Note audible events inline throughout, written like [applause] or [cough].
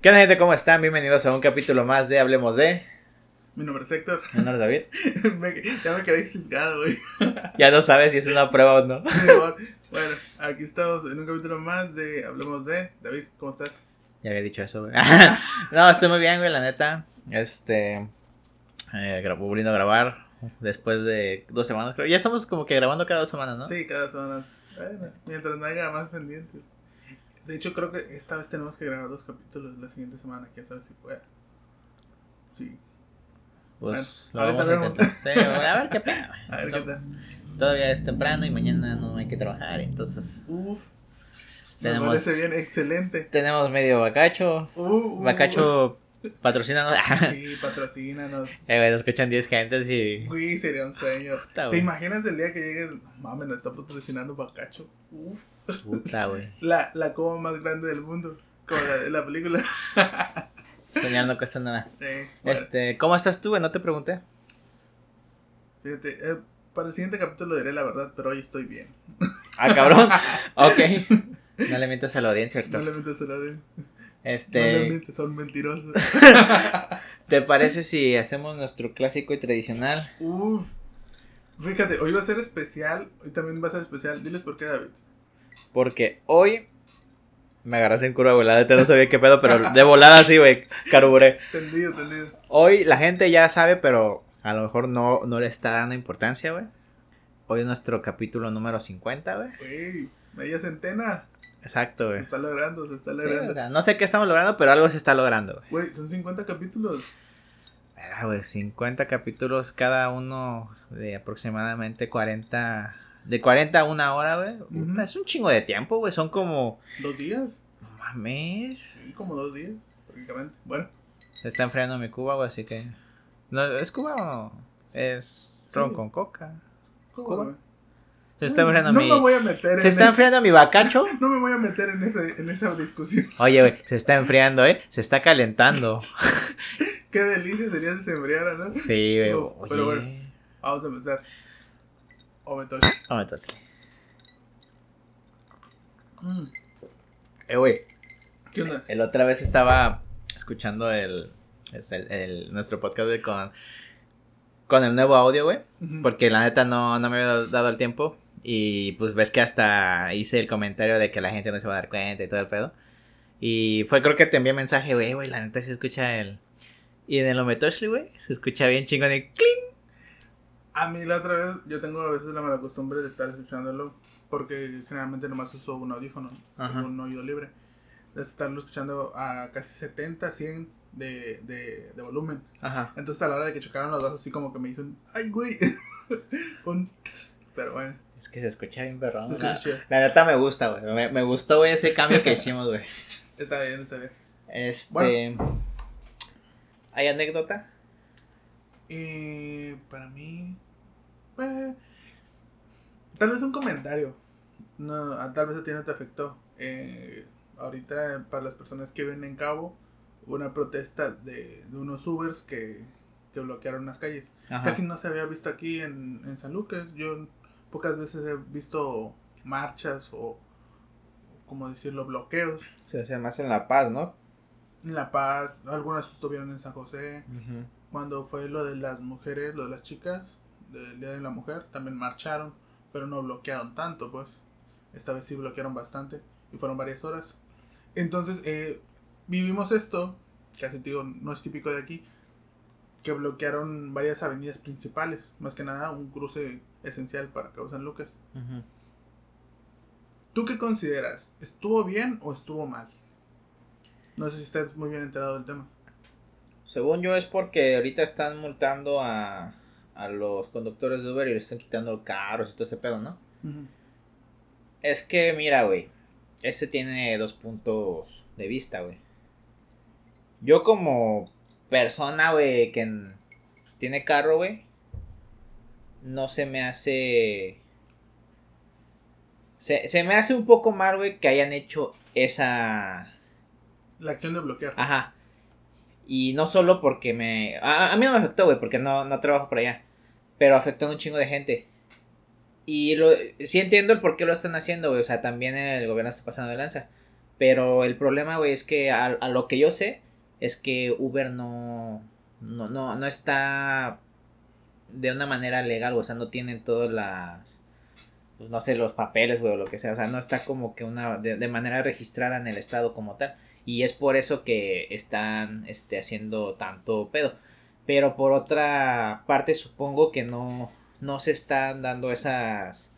¿Qué onda, gente? ¿Cómo están? Bienvenidos a un capítulo más de Hablemos de. Mi nombre es Héctor. Mi nombre es David. [laughs] Me- ya me quedé cisgado, güey. [laughs] Ya no sabes si es una prueba o no. [laughs] bueno, aquí estamos en un capítulo más de Hablemos de. David, ¿cómo estás? Ya había dicho eso, güey. no, estoy muy bien, güey, la neta. Este. Eh, volviendo a grabar después de dos semanas, creo. Ya estamos como que grabando cada dos semanas, ¿no? Sí, cada semana. Bueno, mientras no haya más pendientes. De hecho, creo que esta vez tenemos que grabar dos capítulos la siguiente semana. Quién sabe si pueda. Sí. Pues Bueno, lo vamos a. Sí, ver qué [laughs] pedo. A ver qué tal. Todavía es temprano y mañana no hay que trabajar, entonces. Uf. Me Tenemos- parece bien, excelente. Tenemos medio bacacho. Uh, uh, Bacacho patrocina. [laughs] Sí, patrocínanos. Eh, escuchan 10 gentes y. Uy, sería un sueño. Puta, ¿Te imaginas el día que llegues? Mames, nos está patrocinando Bacacho. Uf. Puta, güey. [laughs] La, la coma más grande del mundo. Como la de la película. [laughs] Soñar no cuesta nada. Bueno, Este, ¿cómo estás tú, güey? No te pregunté. fíjate, eh, para el siguiente capítulo diré la verdad, pero hoy estoy bien. Ah, cabrón. [laughs] ok. No le mientas a la audiencia, No Héctor. le metas a la de. No le Este, mientes, son mentirosos. ¿te parece si hacemos nuestro clásico y tradicional? Uf. Fíjate, hoy va a ser especial. Hoy también va a ser especial. Diles por qué, David. Porque hoy me agarras en curva, güey. La neta no sabía qué pedo, pero de volada sí, güey. Carburé. Tendido, tendido. Hoy la gente ya sabe, pero a lo mejor no, no le está dando importancia, güey. Hoy es nuestro capítulo número 50, güey. Güey, media centena. Exacto, Se güey. está logrando, se está Sí, logrando. o sea, no sé qué estamos logrando, pero algo se está logrando, güey. Güey, son 50 capítulos. Ah, güey, 50 capítulos cada uno de aproximadamente 40. De 40 a una hora, güey. Es un chingo de tiempo, güey. Son como. ¿Dos días? No mames. Sí, como dos días, prácticamente. Bueno, Se está enfriando mi cuba, güey, así que. No, ¿Es cuba o es ron Sí. con coca? ¿cómo, ¿Cuba? güey? Se está enfriando no mi. me voy a meter Se en está el- enfriando mi bacacho. [laughs] No me voy a meter en, ese, en esa discusión. Oye, güey, se está enfriando, ¿eh? Se está calentando. [laughs] Qué delicia sería si se enfriara, ¿no? Sí, güey. No, pero bueno. Vamos a empezar. Ovetosh. Vamos, entonces. Mm, Eh, güey. ¿Qué onda? El otra vez estaba escuchando el, es el, el- nuestro podcast güey, con, con el nuevo audio, güey. Porque la neta no, no me había dado- el tiempo. Y pues ves que hasta hice el comentario de que la gente no se va a dar cuenta y todo el pedo. Y fue creo que te envié mensaje, güey, güey, la neta se escucha el... Y en el Ometoshli, güey, se escucha bien chingón y ¡cling! A mí la otra vez, yo tengo a veces la mala costumbre de estar escuchándolo porque generalmente nomás uso un audífono, un oído libre. De estarlo escuchando a casi 70, 100 de, de, de volumen. Ajá. Entonces a la hora de que chocaron los dos así como que me hizo un, ¡ay, güey! [laughs] un pero bueno, Es que se escucha bien perrón. se La, escucha. la neta me gusta, güey. Me, me gustó, güey, ese cambio que hicimos, güey. [laughs] Está bien, está bien. Este... ¿Hay anécdota? Y para mí, eh, tal vez un comentario. No, a- tal vez a ti no te afectó. Eh, ahorita, para las personas que viven en Cabo, hubo una protesta de, de unos Ubers que, que bloquearon las calles. Ajá. Casi no se había visto aquí en, en San Lucas. Yo pocas veces he visto marchas o, como decirlo, bloqueos. Se hace más en La Paz, ¿no? En La Paz, algunas estuvieron en San José. cuando fue lo de las mujeres, lo de las chicas, del Día de la Mujer, también marcharon, pero no bloquearon tanto, pues. Esta vez sí bloquearon bastante y fueron varias horas. Entonces, eh, vivimos esto, te digo, no es típico de aquí, que bloquearon varias avenidas principales, más que nada un cruce esencial para Cabo San Lucas. ¿Tú qué consideras? ¿Estuvo bien o estuvo mal? No sé si estás muy bien enterado del tema. Según yo es porque ahorita están multando a, a los conductores de Uber y les están quitando carros y todo ese pedo, ¿no? Es que, mira, güey. Ese tiene dos puntos de vista, güey. Yo como persona, güey, que pues, tiene carro, güey. No se me hace... Se, se me hace un poco mal, güey, que hayan hecho esa... La acción de bloquear. Ajá. Y no solo porque me... A, a mí no me afectó, güey, porque no, no trabajo por allá. Pero afectó a un chingo de gente. Y lo, sí entiendo el por qué lo están haciendo, güey. O sea, también el gobierno está pasando de lanza. Pero el problema, güey, es que a, lo que yo sé, es que Uber no, no, no, no está de una manera legal, o sea, no tiene todas las, no sé, los papeles, güey, o lo que sea, o sea, no está como que una, de, de, manera registrada en el estado como tal. Y es por eso que están, este, haciendo tanto pedo. Pero por otra parte, supongo que no, no se están dando esas,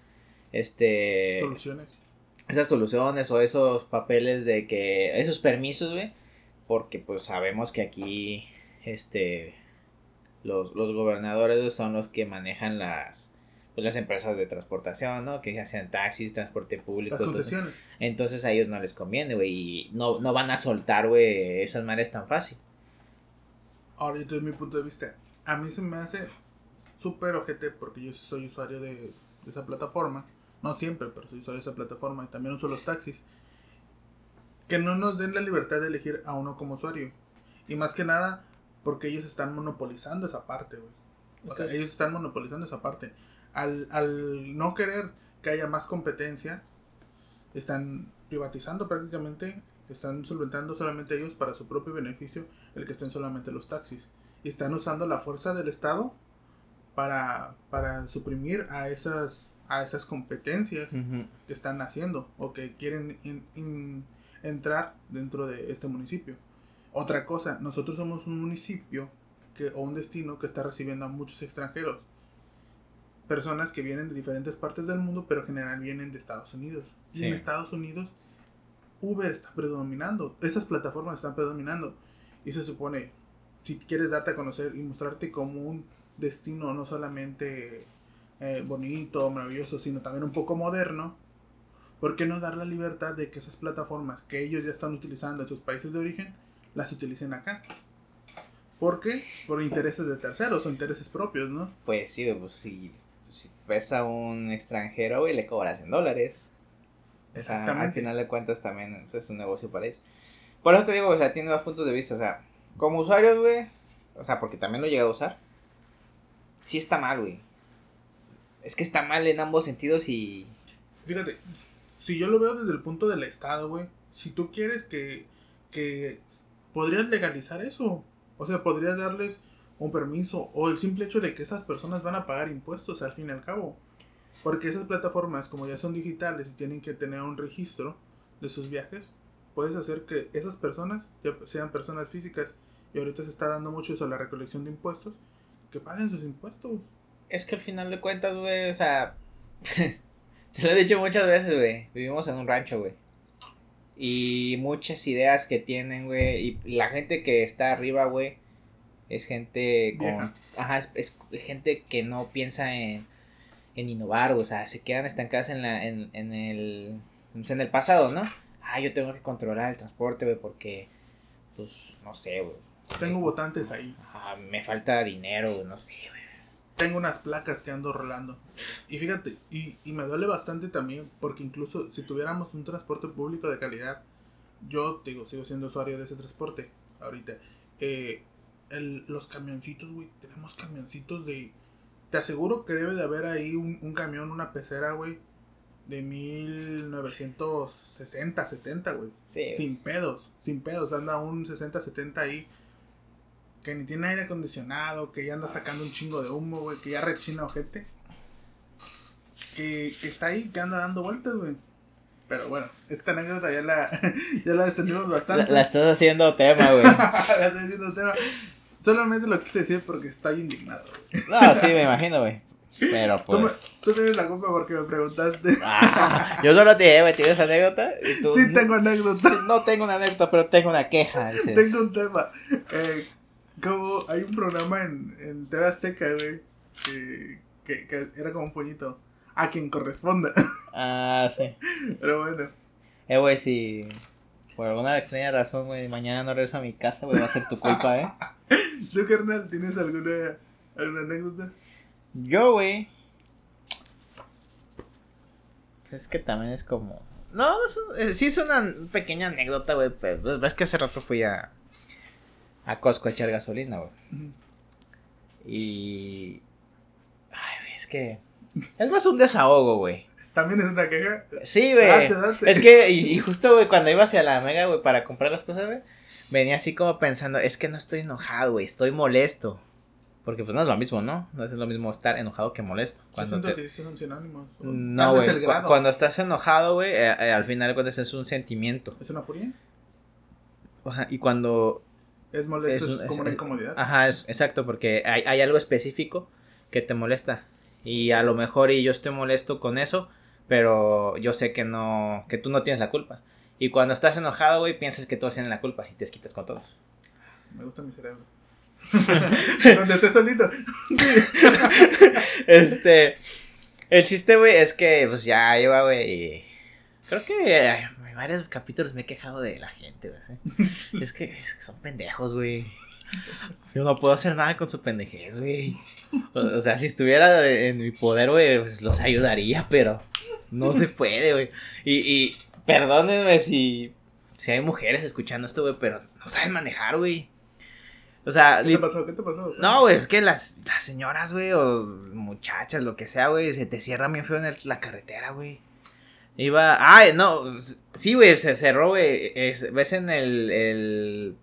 este... Soluciones esas soluciones o esos papeles de que esos permisos, güey, porque pues sabemos que aquí este los, los gobernadores son los que manejan las pues, las empresas de transportación, ¿no? Que hacen taxis, transporte público. Las concesiones. Entonces, entonces, a ellos no les conviene, güey, y no, no van a soltar, güey, esas mares tan fácil. Ahora, desde mi punto de vista, a mí se me hace súper ojete porque yo soy usuario de, de esa plataforma no siempre, pero si uso esa plataforma y también uso los taxis, que no nos den la libertad de elegir a uno como usuario. Y más que nada, porque ellos están monopolizando esa parte, güey. O sea, ellos están monopolizando esa parte. Al, al no querer que haya más competencia, están privatizando prácticamente, están solventando solamente ellos para su propio beneficio el que estén solamente los taxis. Y están usando la fuerza del Estado para, para suprimir a esas a esas competencias que están haciendo o que quieren entrar dentro de este municipio. Otra cosa, nosotros somos un municipio que, o un destino que está recibiendo a muchos extranjeros. Personas que vienen de diferentes partes del mundo, pero en general vienen de Estados Unidos. Y en Estados Unidos, Uber está predominando. Esas plataformas están predominando. Y se supone, si quieres darte a conocer y mostrarte como un destino no solamente eh, bonito, maravilloso, sino también un poco moderno, ¿por qué no dar la libertad de que esas plataformas que ellos ya están utilizando en sus países de origen, las utilicen acá? ¿Por qué? Por intereses de terceros o intereses propios, ¿no? Pues sí, pues si, si ves a un extranjero, y le cobras en dólares. Exactamente. al final de cuentas también pues, es un negocio para ellos. Por eso te digo, o sea, tiene dos puntos de vista. O sea, como usuarios, güey, o sea, porque también lo he llegado a usar, sí está mal, güey es que está mal en ambos sentidos y... Fíjate, si yo lo veo desde el punto del Estado, güey, si tú quieres que, que podrías legalizar eso, o sea, podrías darles un permiso o el simple hecho de que esas personas van a pagar impuestos al fin y al cabo. Porque esas plataformas, como ya son digitales y tienen que tener un registro de sus viajes, puedes hacer que esas personas, ya sean personas físicas, y ahorita se está dando mucho eso a la recolección de impuestos, que paguen sus impuestos. Es que al final de cuentas, güey, o sea, [laughs] te lo he dicho muchas veces, güey, vivimos en un rancho, güey. Y muchas ideas que tienen, güey, y la gente que está arriba, güey, es gente con... Ajá, es, gente que no piensa en, en innovar, o sea, se quedan estancadas en, la, en, en, el, pues, en el pasado, ¿no? Ah, yo tengo que controlar el transporte, güey, porque, pues, no sé, güey. Tengo votantes ahí. Ah, me falta dinero, no sé, güey tengo unas placas que ando rolando. Y fíjate, y, y, me duele bastante también, porque incluso si tuviéramos un transporte público de calidad, yo digo, sigo siendo usuario de ese transporte ahorita. Eh, el, los camioncitos, güey, tenemos camioncitos de... Te aseguro que debe de haber ahí un, un camión, una pecera, güey, de 1960, 70, güey. Sin pedos, sin pedos. Anda un 60, 70 ahí que ni tiene aire acondicionado, que ya anda sacando un chingo de humo, güey, que ya rechina ojete. Que, está ahí, que anda dando vueltas, güey. Pero bueno, esta anécdota ya la, [laughs] ya la extendimos bastante. La, estás haciendo tema, güey. [laughs] la estoy haciendo tema. Solamente lo quise decir porque estoy indignado, güey. No, sí, me imagino, güey. Pero pues. Tú, tienes la culpa porque me preguntaste. Ah, yo solo te dije, güey, ¿tienes anécdota? Sí, tengo anécdota. no tengo una anécdota, pero tengo una queja. Tengo un tema. Eh, como hay un programa en, en TV Azteca, güey, que, que, que, era como un puñito. A quien corresponda. Ah, sí. Pero bueno. Eh, güey, si por alguna extraña razón, güey, mañana no regreso a mi casa, güey, va a ser tu culpa, ¿eh? [laughs] [laughs] ¿Tú, carnal, tienes alguna, alguna anécdota? Yo, güey. Es que también es como... No, es eh, sí es una pequeña anécdota, güey, pero ves que hace rato fui a a Costco a echar gasolina, güey. Y. Ay, güey, es que. Es más un desahogo, güey. ¿También es una queja? Sí, güey. Date, date. Es que, y, y justo, güey, cuando iba hacia la mega, güey, para comprar las cosas, güey, venía así como pensando, es que no estoy enojado, güey, estoy molesto. Porque pues no es lo mismo, ¿no? No es lo mismo estar enojado que molesto. Cuando te- que son sinónimos. No, güey. cu-. Cuando estás enojado, güey, eh, eh, al final cuentas es un sentimiento. ¿Es una furia? Ajá, y cuando Es molesto, Es como es- una incomodidad. Ajá, es, exacto, porque hay, hay algo específico que te molesta. Y a lo mejor y yo estoy molesto con eso, pero yo sé que no, que tú no tienes la culpa. Y cuando estás enojado, güey, piensas que todos tienen la culpa y te desquitas con todos. Me gusta mi cerebro. [laughs] Donde estés solito. [laughs] [laughs] Este, el chiste, güey, es que pues ya lleva, güey, creo que en varios capítulos me he quejado de la gente, güey. ¿sí? Es que, es que son pendejos, güey. Yo no puedo hacer nada con su pendejez, güey. O, o sea, si estuviera en mi poder, güey, pues los ayudaría, pero no se puede, güey. Y, y perdónenme si, si hay mujeres escuchando esto, güey, pero no saben manejar, güey. O sea, ¿Qué te pasó? ¿Qué te pasó? no, güey, es que las, las señoras, güey, o muchachas, lo que sea, güey, se te cierra bien feo en el- la carretera, güey. Iba. Ay, no. Sí, güey, se cerró, güey. es- ¿Ves en el, el.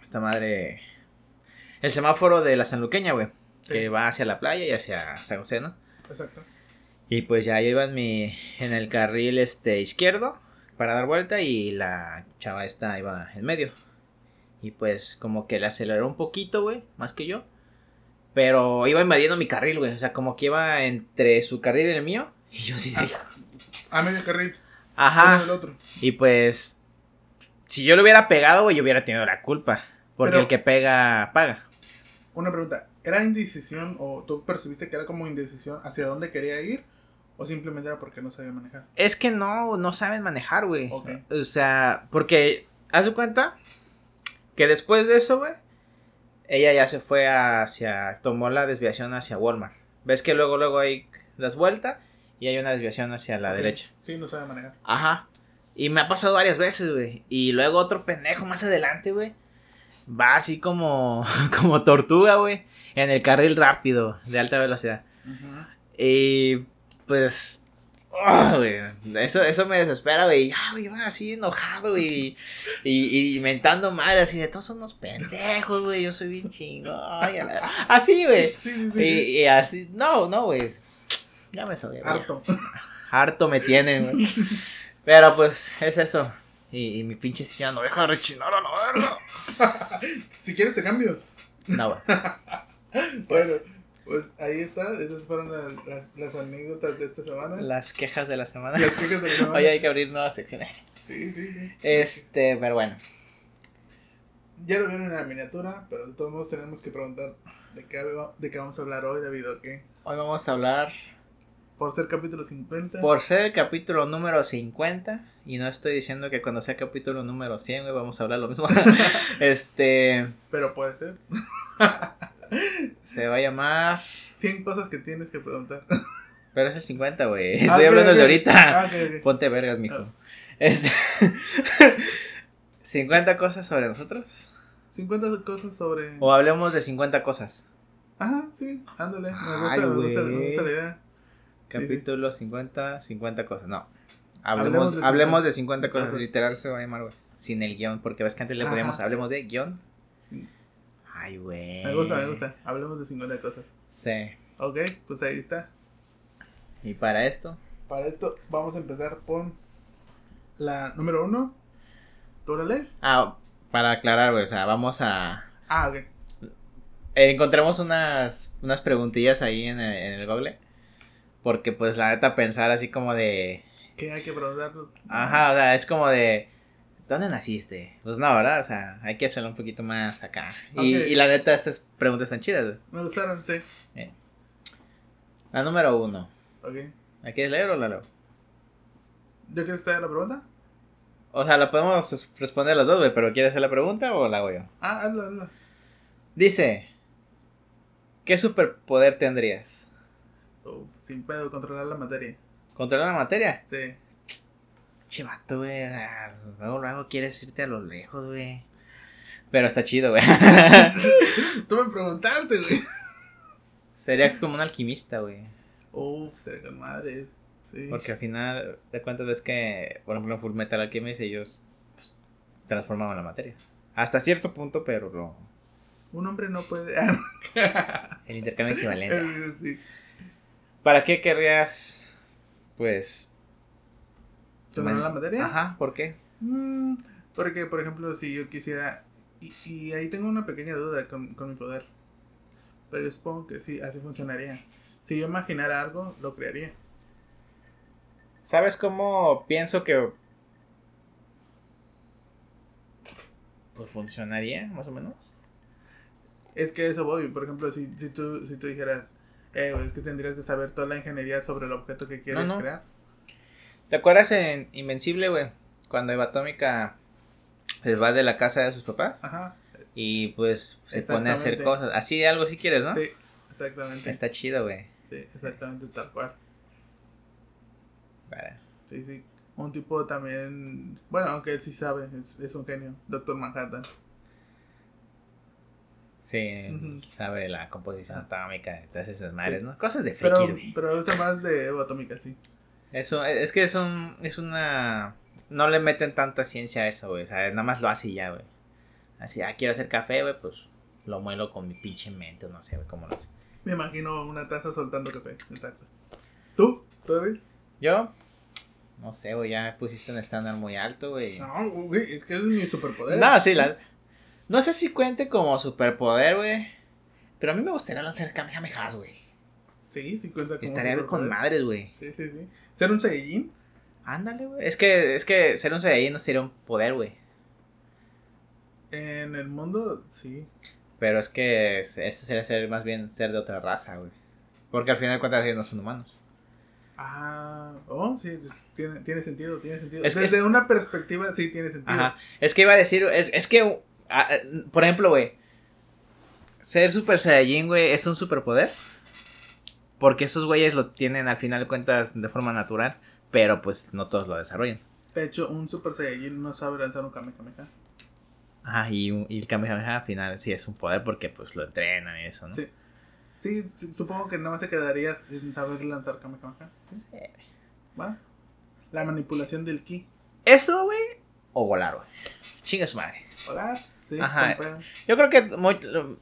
Esta madre. El semáforo de la Sanluqueña, güey. Sí. Que va hacia la playa y hacia San José, ¿no? Exacto. Y pues ya yo iba en mi. En el carril este izquierdo. Para dar vuelta. Y la chava esta iba en medio. Y pues como que le aceleró un poquito, güey. Más que yo. Pero iba invadiendo mi carril, güey. O sea, como que iba entre su carril y el mío. Y yo sí. de- A medio carril. Ajá. del otro. Y pues. Si yo lo hubiera pegado, güey, yo hubiera tenido la culpa. Porque Pero- el que pega, paga. Una pregunta. ¿Era indecisión o tú percibiste que era como indecisión hacia dónde quería ir? ¿O simplemente era porque no sabía manejar? Es que no, no saben manejar, güey. Ok. O sea, porque, haz de cuenta que después de eso, güey, ella ya se fue hacia, tomó la desviación hacia Walmart. Ves que luego, luego hay das vuelta y hay una desviación hacia la derecha. Sí, no sabe manejar. Ajá. Y me ha pasado varias veces, güey. Y luego otro pendejo más adelante, güey. Va así como, [laughs] como tortuga, güey. En el carril rápido, de alta velocidad. Y pues. güey, eso, eso me desespera, güey. Ya, güey, iba así enojado, güey. Y, y mentando madre, así de todos son unos pendejos, güey. Yo soy bien la- Así, güey. [laughs] Sí, sí, sí. Y, y así, no, no, güey. Ya me soy. Harto. [laughs] Harto me tienen, güey. Pero pues, es eso. Y, y mi pinche silla no deja de rechinar a la verga. [laughs] si quieres te cambio. No, güey. Bueno, pues ahí está. Esas fueron las, las, las anécdotas de esta semana. Las quejas de la semana. Las quejas de la [laughs] semana. Hoy hay que abrir nuevas secciones. Sí, sí, sí. Este, pero bueno. Ya lo vieron en la miniatura, pero de todos modos tenemos que preguntar de qué, de qué vamos a hablar hoy, David, ¿o qué? Hoy vamos a hablar, Por ser capítulo 50. por ser el capítulo número 50, y no estoy diciendo que cuando sea capítulo número 100, güey, vamos a hablar lo mismo. [laughs] este, Pero puede ser. [laughs] se va a llamar... 100 cosas que tienes que preguntar. [laughs] Pero es el 50, güey. Ah, Estoy ok, hablando ok. de ahorita. Ah, ok, ok. Ponte vergas, mijo. Ah. Este... [laughs] 50 cosas sobre nosotros. 50 cosas sobre. O hablemos de 50 cosas. Ajá, sí, ándale. Me Ay, gusta, me gusta, me gusta la idea. Sí, Capítulo 50, 50 cosas. No. Hablemos Hablemos, de hablemos 50 de 50 cosas. Literal se va a llamar, güey. Sin el guion. Porque ves que antes le poníamos, hablemos de guion. Ay, güey. Me gusta, me gusta. Hablemos de 50 cosas. Sí. Ok, pues ahí está. Y para esto, Para esto vamos a empezar con la número uno. ¿Tú lees? ah, para aclarar, güey, o sea, vamos a Ah, ok. eh, encontramos unas unas preguntillas ahí en el, en el Google. Porque pues la neta pensar así como de ¿Qué hay que preguntarnos? Ajá, o sea, es como de ¿Dónde naciste? Pues no, ¿verdad? O sea, hay que hacerlo un poquito más acá. Y, la neta, estas preguntas están chidas, güey. Me gustaron, sí. La número uno. Ok. ¿La quieres leer o la leo? ¿Yo quiero estar la pregunta? O sea, la podemos responder las dos, güey, pero ¿quieres hacer la pregunta o la hago yo? Ah, hazla, hazla. Dice, ¿qué superpoder tendrías? Oh, sin pedo, controlar la materia. ¿Controlar la materia? Sí. Chivato, güey. Luego, luego quieres irte a lo lejos, güey. Pero está chido, güey. [laughs] Tú me preguntaste, güey. Sería como un alquimista, güey. Uf, será con madre. Sí. Porque al final de cuentas ves que, por ejemplo, en Full Metal Alchemist ellos pues, transformaban la materia. Hasta cierto punto, pero lo... Un hombre no puede... el intercambio equivalente. [laughs] sí. ¿Para qué querrías, pues... ¿Tomar la materia? Ajá, ¿por qué? Mm, porque, por ejemplo, si yo quisiera... Y, y ahí tengo una pequeña duda con, con mi poder. Pero yo supongo que sí, así funcionaría. Si yo imaginara algo, lo crearía. ¿Sabes cómo pienso que... Pues funcionaría, más o menos? Es que eso voy, por ejemplo, si, si, tú, si tú dijeras, eh, es que tendrías que saber toda la ingeniería sobre el objeto que quieres crear. ¿Te acuerdas en Invencible, güey? Cuando Eva Atómica se va de la casa de sus papás. Ajá. Y pues se pone a hacer cosas. Así algo si quieres, ¿no? Sí, exactamente. Está chido, güey. Sí, exactamente tal cual. Vale. Sí, sí. Un tipo también. Bueno, aunque él sí sabe, es, es un genio. Doctor Manhattan. Sí, sabe la composición atómica y todas esas madres, ¿no? Cosas de frikis, güey. Pero, pero usa más de Evo atómica, sí. Eso, es que es un, es una... No le meten tanta ciencia a eso, güey. O sea, nada más lo hace y ya, güey. Así, ah, quiero hacer café, güey, pues lo muelo con mi pinche mente, no sé, güey, cómo lo hace. Me imagino una taza soltando café, exacto. ¿Tú? ¿Todo bien? Yo, no sé, güey, ya pusiste un estándar muy alto, güey. No, güey, es que ese es mi superpoder. No, sí, la, no sé si cuente como superpoder, güey. Pero a mí me gustaría lanzar Kamehamehas, güey. Sí, sí cuenta como Estaría con madres, güey. Sí, sí, sí. ¿Ser un Saiyajin? Ándale, güey. Es que, es que ser un Saiyajin no sería un poder, güey. En el mundo, sí. Pero es que eso sería ser más bien ser de otra raza, güey. Porque al final de cuentas ellos no son humanos. Ah, oh, sí, tiene, tiene sentido, tiene sentido. Desde una perspectiva sí tiene sentido. Ajá. Es que iba a decir, es, es que Ah, eh, por ejemplo, güey. Ser Super Saiyajin, güey, es un superpoder. Porque esos güeyes lo tienen al final de cuentas de forma natural. Pero pues no todos lo desarrollan. De hecho, un Super Saiyajin no sabe lanzar un Kamehameha. Ajá, y, y el Kamehameha al final sí es un poder porque pues lo entrenan y eso, ¿no? Sí. Sí, supongo que nada más te quedarías en saber lanzar Kamehameha. ¿Sí? ¿Va? La manipulación del ki. ¿Eso, güey? O volar, güey. Chinga su madre. Volar. Ajá. Yo creo que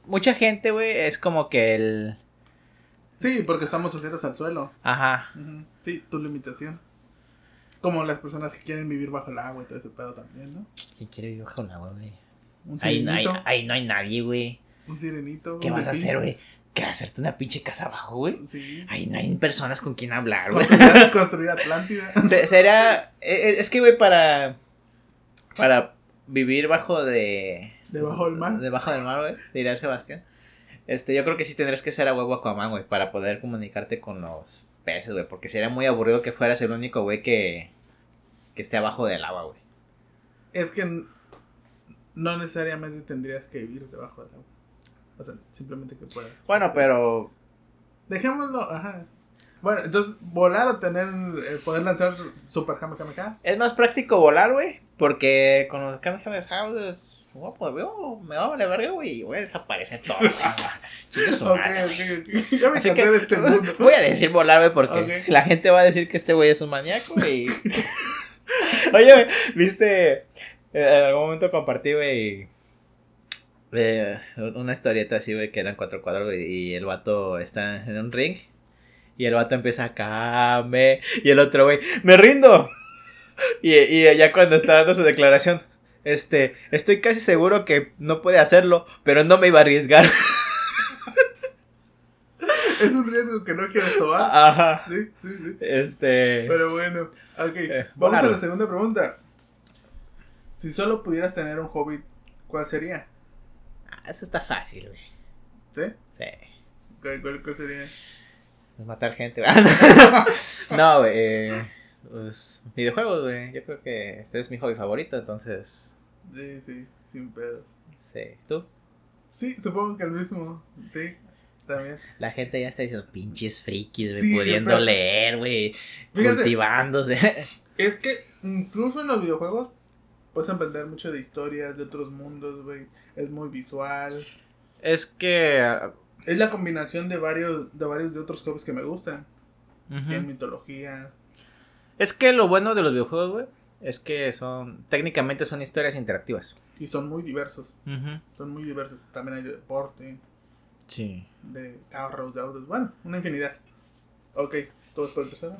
mucha gente, güey, es como que el... Sí, porque estamos sujetos al suelo. Ajá. Sí, tu limitación. Como las personas que quieren vivir bajo el agua y todo ese pedo también, ¿no? ¿Quién quiere vivir bajo el agua, güey? Un sirenito. Ahí, no hay nadie, güey. Un sirenito. ¿Qué vas a hacer, güey? ¿Qué hacerte una pinche casa abajo, güey? Sí. Ahí no hay personas con quien hablar, güey. Construir, Atlántida. [laughs] Será. E, e, es que, güey, para. Para vivir bajo de. Debajo del mar. Debajo del mar, güey, diría Sebastián. Este, yo creo que sí tendrías que ser a huevo Aquaman, güey, para poder comunicarte con los peces, güey. Porque sería muy aburrido que fueras el único, güey, que, que esté abajo del agua, güey. Es que no necesariamente tendrías que vivir debajo del agua. O sea, simplemente que puedas. Bueno, pero. Dejémoslo, ajá. Bueno, entonces, volar o tener, eh, poder lanzar Super Kamehameha. Es más práctico volar, güey. Porque con los Kamehameha es. Pues, me va a valer verga, güey. Voy a desaparecer todo, [laughs] güey. ok, ok, Ya me cansé de este mundo. [laughs] Voy a decir volar, güey, porque la gente va a decir que este güey es un maníaco, güey. [laughs] Oye, viste. Eh, en algún momento compartí, güey. una historieta así, güey, que eran cuatro cuadros, güey. Y el vato está en un ring y el vato empieza a came. Y el otro, güey, ¡me rindo! Y, y ya cuando está dando su declaración, este, estoy casi seguro que no puede hacerlo, pero no me iba a arriesgar. [laughs] es un riesgo que no quieres tomar. Ajá. Sí, sí, sí. Este. Pero bueno, ok. Eh, vamos a la segunda pregunta. Si solo pudieras tener un hobbit, ¿cuál sería? Ah, eso está fácil, güey. ¿Sí? Sí. ¿Cuál, cuál sería? Matar gente. [laughs] no, güey. Eh, pues, videojuegos, güey. Yo creo que es mi hobby favorito, entonces. Sí, sí, sin pedos. Sí. ¿Tú? Sí, supongo que el mismo. Sí, también. La gente ya está diciendo pinches frikis, sí, pudiendo leer, güey. Cultivándose. [laughs] Es que incluso en los videojuegos puedes aprender mucho de historias de otros mundos, güey. Es muy visual. Es que es la combinación de varios de varios de otros hobbies que me gustan. Uh mitología. Es que lo bueno de los videojuegos, güey, es que son, técnicamente son historias interactivas. Y son muy diversos. Son muy diversos. También hay de deporte. Sí. De carros, de autos. Bueno, una infinidad. Ok, ¿todos por empezar?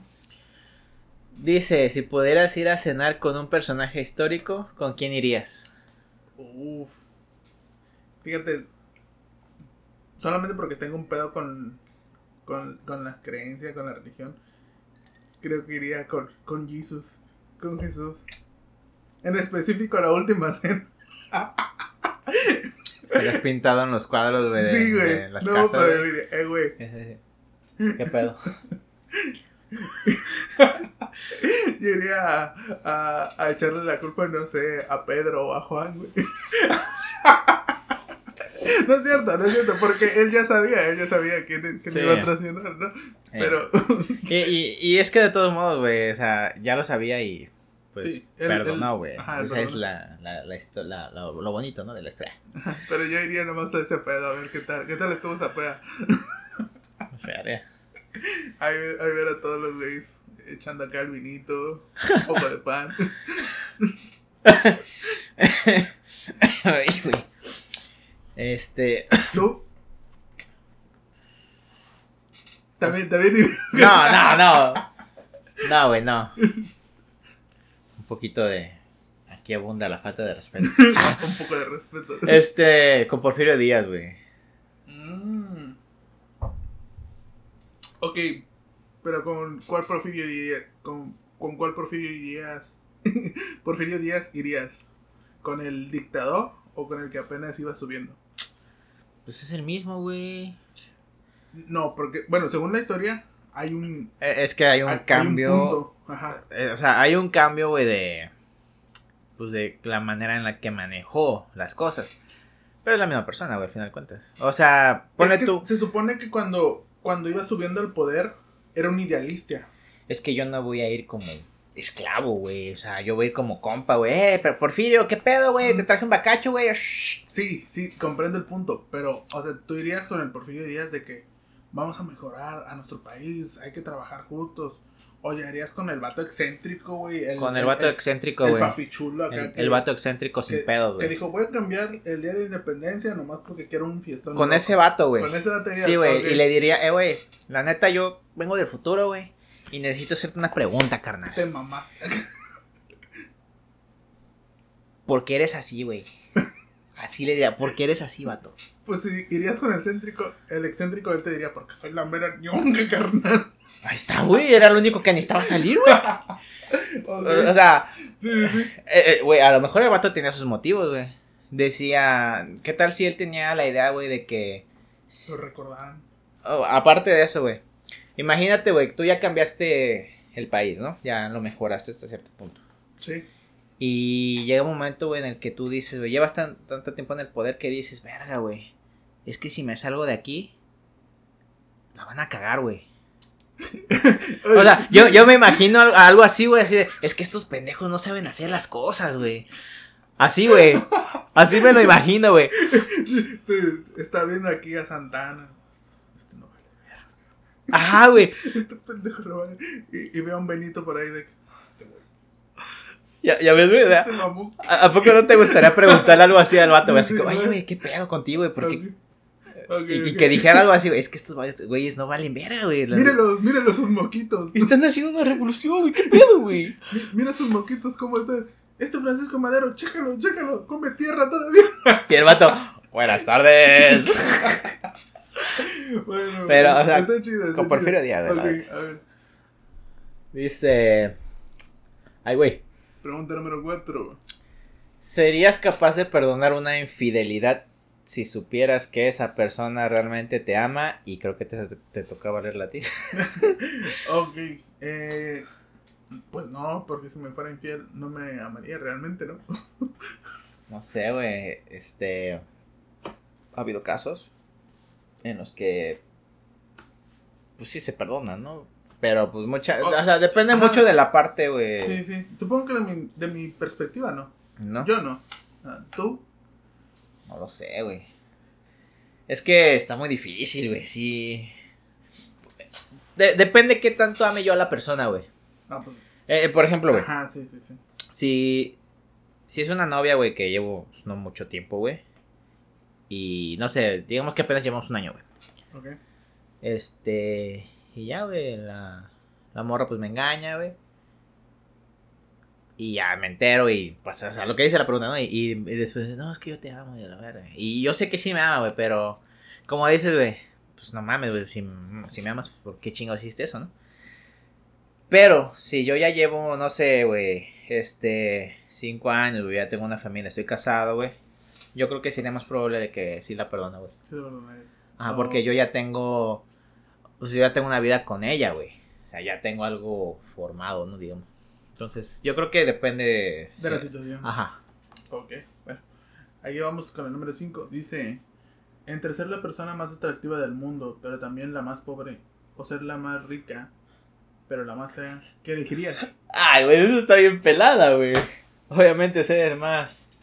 Dice, si pudieras ir a cenar con un personaje histórico, ¿con quién irías? Uf. Fíjate, solamente porque tengo un pedo con, con, con la creencia, con la religión, creo que iría con, con Jesús. Con Jesús. En específico la última [laughs] cena. Estarías pintado en los cuadros, güey. Sí, güey. no, casas, pero eh, güey. ¿Qué pedo? [laughs] Yo iría a, a, a, echarle la culpa, no sé, a Pedro o a Juan, güey. [laughs] No es cierto, no es cierto, porque él ya sabía, él ya sabía quién, quién iba a traicionar, ¿no? Pero... y, y, y, es que de todos modos, güey, o sea, ya lo sabía y pues sí, perdonó, güey. Esa es la, la, la, la, lo, bonito, ¿no? De la historia. Pero yo iría nomás a ese pedo, a ver qué tal, qué tal estuvo esa peda. [laughs] Feria. Ahí, ahí ver a todos los güeyes echando acá el vinito, un poco de pan. Ay, güey. Este. ¿Tú? También, también. No, no, no. No, güey, no. Un poquito de. Aquí abunda la falta de respeto. [laughs] Un poco de respeto. Este, con Porfirio Díaz, güey. Mm. Ok, pero con cuál Porfirio Díaz. Con, con cuál Porfirio Díaz. [laughs] Porfirio Díaz irías. ¿Con el dictador o con el que apenas iba subiendo? Pues es el mismo, güey. No, porque, bueno, según la historia, hay un. Eh, es que hay un cambio. Ajá. Eh, o sea, hay un cambio, güey, de. Pues de la manera en la que manejó las cosas. Pero es la misma persona, güey, al final de cuentas. O sea, pone tú. Se supone que cuando, cuando iba subiendo el poder, era un idealista. Es que yo no voy a ir como esclavo, güey. O sea, yo voy a ir como compa, güey. Eh, pero Porfirio, ¿qué pedo, güey? Te traje un bacacho, güey. Sí, sí, comprendo el punto. Pero, o sea, tú dirías con el Porfirio Díaz de que vamos a mejorar a nuestro país, hay que trabajar juntos. O llegarías con el vato excéntrico, güey. Con el vato excéntrico, güey. El papichulo acá. El, el vato excéntrico sin pedo, güey. Que dijo, voy a cambiar el día de independencia nomás porque quiero un fiestón. Con ese vato, güey. Con ese vato. Sí, güey. Y le diría, eh, güey, la neta, yo vengo del futuro, güey. Y necesito hacerte una pregunta, carnal. Te mamás. ¿Por qué eres así, güey? Así le diría, ¿por qué eres así, vato? Pues si irías con el excéntrico, el excéntrico él te diría, porque soy la mera ñonga, [laughs] carnal. Ahí está, güey, era lo único que necesitaba salir, güey. [laughs] O sea, sí, sí. Eh, eh, güey, a lo mejor el vato tenía sus motivos, güey. Decía, ¿qué tal si él tenía la idea, güey, de que... Lo recordaban. Oh, aparte de eso, güey. Imagínate, güey, tú ya cambiaste el país, ¿no? Ya lo mejoraste hasta cierto punto. Sí. Y llega un momento, güey, en el que tú dices, güey, llevas tan, tanto tiempo en el poder que dices, verga, güey. Es que si me salgo de aquí, la van a cagar, güey. [laughs] o sea, yo, yo me imagino algo así, güey, así de, es que estos pendejos no saben hacer las cosas, güey. Así, güey. Así me lo imagino, güey. Está viendo aquí a Santana. Ajá, güey. Este pendejo no vale. Y, y veo a un Benito por ahí de. Este güey. Ya, ya ves, güey. Este ¿A, poco no te gustaría preguntarle algo así al vato, güey? Así como, oye, güey, ¿qué pedo contigo, güey? Porque. Okay, y, que dijera algo así, es que estos güeyes no valen verga, güey. Mírenlos, mírenlos sus moquitos. Están haciendo una revolución, güey, qué pedo, güey. Mira sus moquitos, cómo están. Este Francisco Madero, chécalo, chécalo, come tierra todavía. [laughs] Y el vato, buenas tardes. [laughs] bueno, pero, o sea, está chido, está con Porfirio Díaz, okay, a ver. Dice. Ay, güey. Pregunta número 4. ¿Serías capaz de perdonar una infidelidad si supieras que esa persona realmente te ama? Y creo que te, te tocaba leerla a ti. [laughs] ok. Eh, pues no, porque si me fuera infiel no me amaría realmente, ¿no? [laughs] no sé, güey. Este. Ha habido casos en los que pues sí se perdonan, ¿no? Pero pues mucha, o sea, depende mucho de la parte, güey. Sí, sí. Supongo que de mi, de mi perspectiva, ¿no? No. Yo no. ¿Tú? No lo sé, güey. Es que está muy difícil, güey, sí. De, depende qué tanto ame yo a la persona, güey. Ah, pues. Eh, por ejemplo, güey. Ajá, sí, sí, sí. Si, si es una novia, güey, que llevo pues, no mucho tiempo, güey. Y no sé, digamos que apenas llevamos un año, güey. Ok. Este. Y ya, güey, la, la morra pues me engaña, güey. Y ya me entero y pues, o sea, lo que dice la pregunta, ¿no? Y, y, y después, no, es que yo te amo, y a la verga. Y yo sé que sí me ama, güey, pero como dices, güey, pues no mames, güey, si, si me amas, ¿por qué chingados hiciste eso, no? Pero, si yo ya llevo, no sé, güey, este, cinco años, güey, ya tengo una familia, estoy casado, güey. Yo creo que sería más probable de que sí la perdone, güey. Sí. Ajá, No. porque yo ya tengo, pues yo ya tengo una vida con ella, güey. O sea, ya tengo algo formado, ¿no? Digamos. Entonces, yo creo que depende De la situación. Ajá. Ok, bueno. Ahí vamos con el número 5. Dice, entre ser la persona más atractiva del mundo, pero también la más pobre, o ser la más rica, pero la más fea, ¿qué elegirías? Ay, güey, eso está bien pelada, güey. Obviamente ser más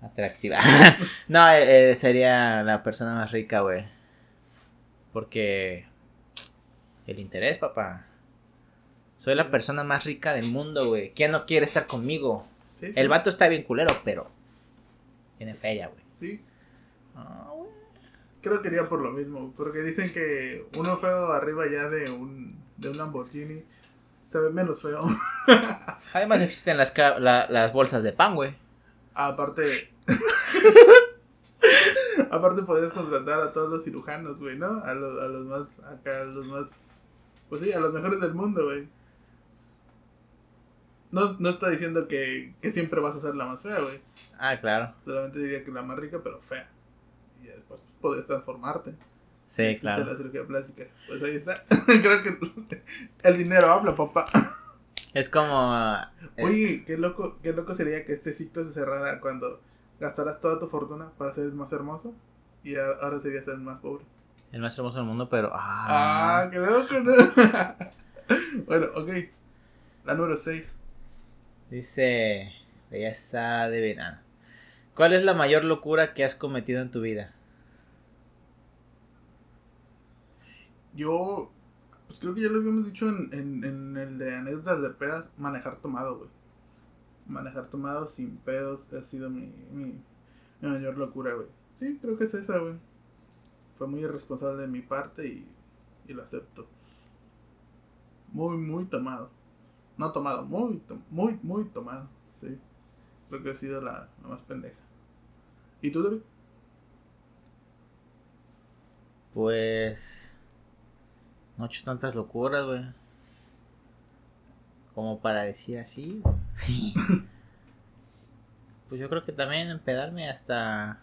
atractiva. [laughs] no, eh, eh, sería la persona más rica, güey. Porque el interés, papá. Soy la persona más rica del mundo, güey. ¿Quién no quiere estar conmigo? ¿Sí? El vato está bien culero, pero tiene feria, güey. Sí, güey. creo que iría por lo mismo, porque dicen que uno feo arriba ya de un, de un Lamborghini se ve menos feo. [laughs] Además existen las, la- las bolsas de pan, güey. Aparte... [laughs] Aparte podrías contratar a todos los cirujanos, güey, ¿no? A los, a los más, acá, a los más, pues sí, a los mejores del mundo, güey. No, no está diciendo que, que siempre vas a ser la más fea, güey. Ah, claro. Solamente diría que la más rica, pero fea. Y después pues, podrías transformarte. Sí, Existe claro. la cirugía plástica. Pues ahí está. [laughs] Creo que el dinero habla, papá. Es como... eh, Oye, qué loco, qué loco sería que este ciclo se cerrara cuando gastaras toda tu fortuna para ser el más hermoso y ahora serías el más pobre. el más hermoso del mundo, pero... Ah, Ah, qué loco, ¿no? [laughs] bueno, ok. La número 6. Dice... Belleza de verano. ¿Cuál es la mayor locura que has cometido en tu vida? Yo, pues creo que ya lo habíamos dicho en, en, en el de anécdotas de pedas, manejar tomado, güey. Manejar tomado sin pedos ha sido mi, mi, mi mayor locura, güey. Sí, creo que es esa, güey. Fue muy irresponsable de mi parte y, y lo acepto. Muy, muy tomado. No tomado, muy, to- muy, muy tomado, sí. Creo que ha sido la, la más pendeja. ¿Y tú, David? Pues... No he hecho tantas locuras, güey. Como para decir así. [laughs] pues yo creo que también empedarme hasta...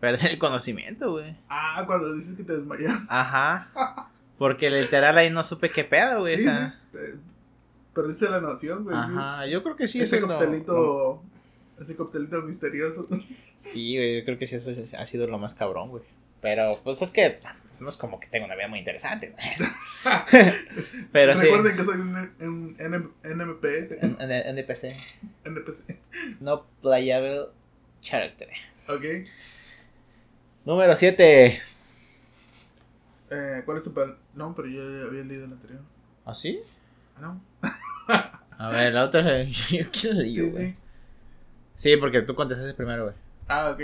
Perder el conocimiento, güey. Ah, cuando dices que te desmayas. Ajá. [laughs] Porque literal ahí no supe qué pedo, güey. Sí, sí, perdiste la noción, güey. Ajá, yo creo que sí. ese es coctelito, ese coctelito misterioso. Sí, güey, yo creo que sí, eso es- ha sido lo más cabrón, güey. Pero, pues es que pues, no es como que tengo una vida muy interesante. [laughs] Pero sí. Recuerden que soy un, NPC. NPC. No playable character. Ok. Número 7. Eh, ¿Cuál es tu? No, pero yo había leído el anterior. ¿Ah, sí? Ah, no. A ver, la otra. [laughs] Yo Sí, digo, sí. güey. Sí, porque tú contestaste primero, güey. Ah, ok.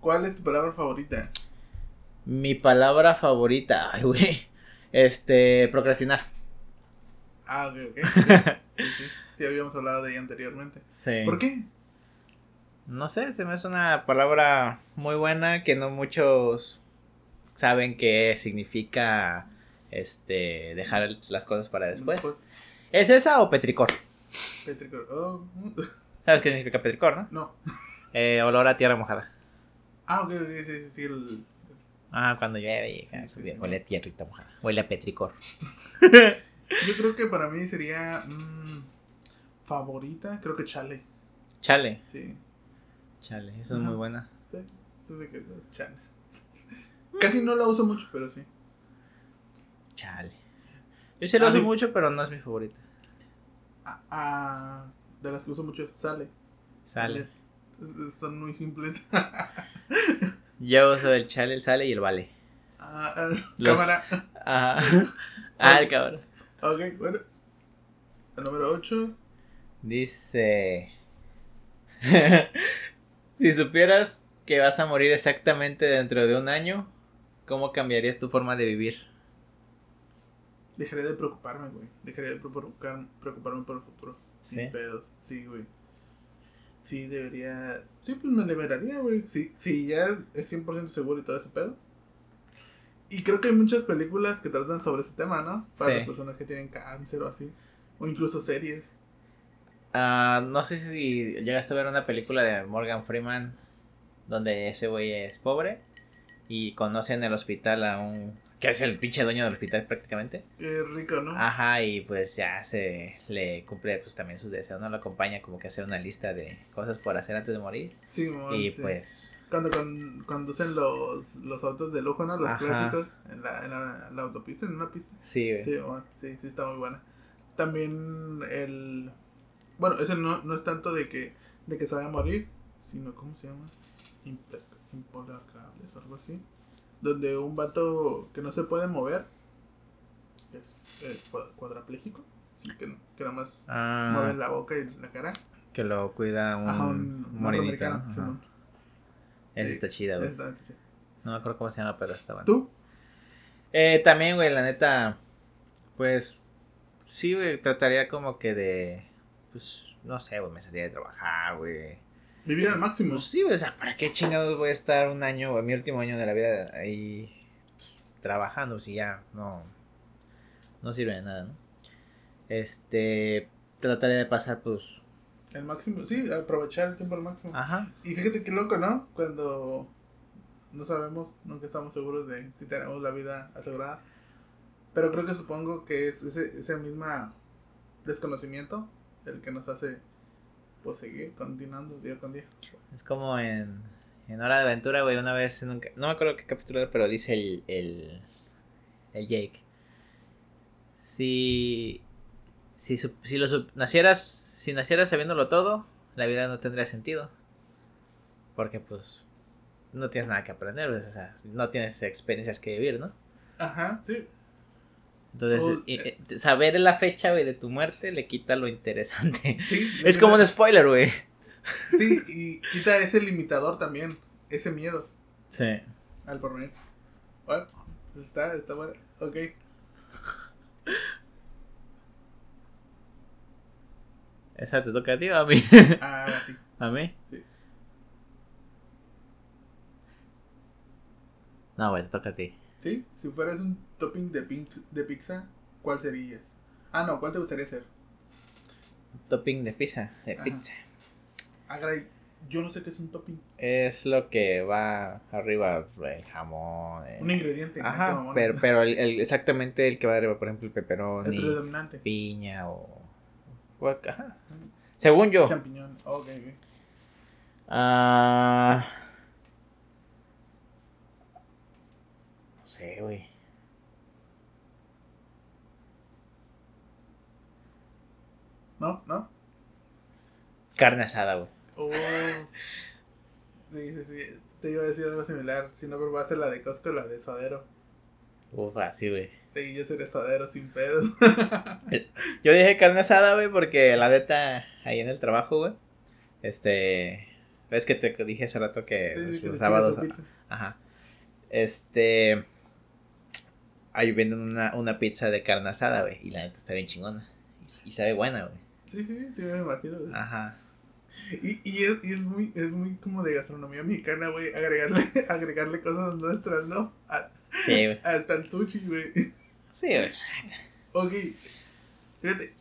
¿Cuál es tu palabra favorita? Mi palabra favorita. Ay, güey. Este, procrastinar. Ah, ok, ok. Sí, sí, sí. Sí, habíamos hablado de ella anteriormente. Sí. ¿Por qué? No sé, se me hace una palabra muy buena que no muchos saben qué significa este dejar las cosas para después. ¿Es esa o petricor? Petricor. Oh. ¿Sabes qué significa petricor, no? no. Eh, olor a tierra mojada. Ah, ok, sí, sí, sí. El... Ah, cuando llueve y Sí, sí, bien, sí. huele a tierrita mojada. Huele a petricor. [laughs] Yo creo que para mí sería. mm, favorita, creo que Chale. Chale. Sí. Chale, eso es muy buena. Sí, que Chale. Casi no la uso mucho, pero sí. Chale. Yo sí lo Ah, uso mucho, pero no es mi favorita. Ah, de las que uso mucho es Sale. Sale. Es- Son muy simples. [laughs] Yo uso el chale, el sale y el vale. Ah, Los- [laughs] Cámara. [laughs] Ajá. ah, el cabrón. Ok, bueno. El número 8. Dice... si supieras que vas a morir exactamente dentro de un año, ¿cómo cambiarías tu forma de vivir? Dejaría de preocuparme, güey. Dejaría de preocuparme por el futuro. Sin pedos. Sí, güey. Sí, debería. Sí, pues me liberaría, güey. Si, sí, ya es 100% seguro y todo ese pedo. Y creo que hay muchas películas que tratan sobre ese tema, ¿no? Para las personas que tienen cáncer o así. O incluso series. Uh, no sé si llegaste a ver una película de Morgan Freeman donde ese güey es pobre y conoce en el hospital a un que es el pinche dueño del hospital prácticamente. Es rico, ¿no? Ajá, y pues ya se le cumple pues también sus deseos, ¿no? Lo acompaña como que hacer una lista de cosas por hacer antes de morir. Sí, Y pues... Cuando conducen los, los autos de lujo, ¿no? Los clásicos en la, en, la, autopista, en una pista. Sí, Sí, sí, sí, está muy buena. También el... Bueno, ese no, no es tanto de que, de que se vaya a morir, sino, ¿cómo se llama? Impolacables o algo así donde un vato que no se puede mover es eh, cuadrapléjico, así que, que nada más ah. mueve la boca y la cara. Que lo cuida un, Ajá, un, un Esa está chida, güey. No me acuerdo cómo se llama, pero está bueno. ¿Tú? Eh, también, güey, la neta, pues, sí, güey, trataría como que de, pues, no sé, güey, me salía de trabajar, güey Vivir al máximo. Pues sí, o sea, ¿para qué chingados voy a estar un año, o mi último año de la vida ahí pues, trabajando si ya no, no sirve de nada, ¿no? Este, trataré de pasar, pues... El máximo, sí, aprovechar el tiempo al máximo. Ajá. Y fíjate qué loco, ¿no? Cuando no sabemos, nunca estamos seguros de si tenemos la vida asegurada. Pero creo que supongo que es ese, ese mismo desconocimiento el que nos hace pues seguir continuando día con día. Es como en, en Hora de Aventura, güey, una vez, no me acuerdo qué capítulo era, pero dice el, el, el Jake. Si, si, si lo nacieras, si nacieras sabiéndolo todo, la vida no tendría sentido. Porque pues no tienes nada que aprender, o sea, no tienes experiencias que vivir, ¿no? Ajá, sí. Entonces, oh, eh, saber la fecha, güey, de tu muerte le quita lo interesante. [laughs] [laughs] es como un spoiler, güey. Sí, y quita ese limitador también, ese miedo. Sí. Al porvenir. Bueno, pues está, está bueno. Ok. ¿Esa te toca a ti o a mí? [laughs] a ti. ¿A mí? Sí. No, güey, te toca a ti. ¿Sí? Si fueras un topping de, de pizza, ¿cuál serías? Ah, no, ¿cuál te gustaría ser? Topping de pizza, de pizza. Ah, yo no sé qué es un topping. Es lo que va arriba, el jamón. Un ingrediente. Ajá, pero, pero el, exactamente el que va arriba, por ejemplo, el pepperoni. El predominante. Piña o... Ajá. Según yo. Champiñón, ok, ok. Ah... no sé, güey. ¿No? ¿No? Carne asada, güey. Oh. Sí, sí, sí. Te iba a decir algo similar. Si no probaste la de Costco, la de suadero. Ufa, sí, güey. Sí, yo seré suadero sin pedos. [laughs] yo dije carne asada, güey, porque la neta ahí en el trabajo, güey. Este. ¿Ves que te dije hace rato que, sí, los sábados. Ajá. Este. Ahí venden una, una pizza de carne asada, güey. Y la neta está bien chingona. Y, y sabe buena, güey. Sí, sí, sí, me imagino. Ajá. Y, y, es, y es muy es muy como de gastronomía mexicana, güey, agregarle, [laughs] agregarle cosas nuestras, ¿no? sí, güey. [laughs] Hasta el sushi, güey. Sí, güey. Ok. Fíjate,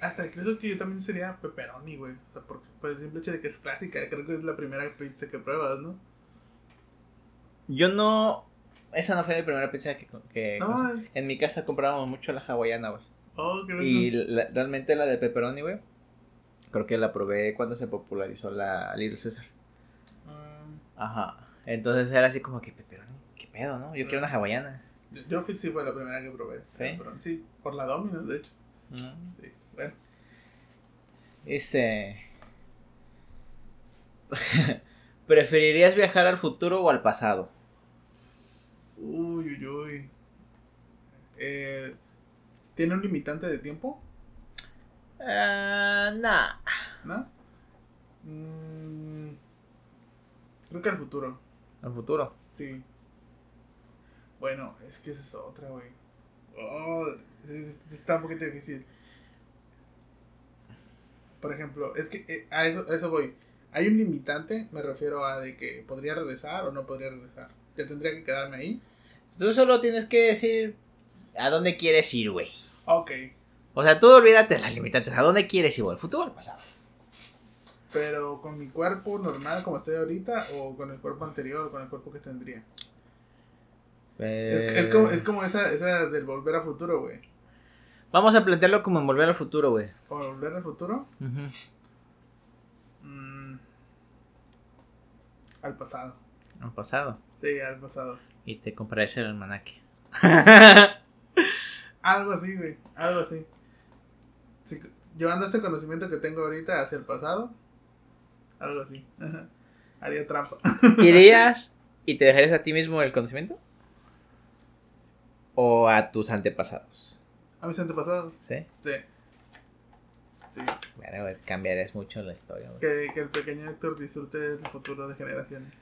hasta creo que yo también sería pepperoni, güey. O sea, por, por el simple hecho de que es clásica. Creo que es la primera pizza que pruebas, ¿no? Yo no. Esa no fue mi primera pizza que. que no, En mi casa comprábamos mucho la hawaiana, güey. Oh, y realmente la de pepperoni, güey. Creo que la probé cuando se popularizó la Little César. Ah. Ajá. Entonces era así como que pepperoni, qué pedo, ¿no? Yo quiero una hawaiana. Yo, fui, sí fue la primera que probé. Sí. Sí, por la Domino's, de hecho. Mm. Sí, bueno. Ese. [laughs] ¿Preferirías viajar al futuro o al pasado? Uy, uy, uy. Eh, ¿Tiene un limitante de tiempo? Uh, nah. ¿No? Mm, creo que al futuro. ¿Al futuro? Sí. Bueno, es que esa es otra, güey. Oh, está un poquito difícil. Por ejemplo, es que eh, a, eso, a eso voy. ¿Hay un limitante? Me refiero a de que podría regresar o no podría regresar. ¿Ya tendría que quedarme ahí? Tú solo tienes que decir a dónde quieres ir, güey. Ok. O sea, tú olvídate de las limitantes. ¿A dónde quieres ir? ¿El futuro o el pasado? Pero con mi cuerpo normal como estoy ahorita o con el cuerpo anterior o con el cuerpo que tendría. Es, es, como, es como esa, esa del volver al futuro, güey. Vamos a plantearlo como en volver al futuro, güey. ¿Como volver al futuro? Mm, al pasado. ¿Al pasado? Sí, al pasado. Y te compraré el almanaque. [laughs] algo así, güey. Algo así. llevando ese conocimiento que tengo ahorita hacia el pasado. Algo así. Haría trampa. [laughs] ¿Irías y te dejarías a ti mismo el conocimiento? ¿O a tus antepasados? ¿A mis antepasados? Sí. Sí. Sí. Bueno, güey, cambiarías mucho la historia. Que, que, el pequeño Héctor disfrute del futuro de generaciones.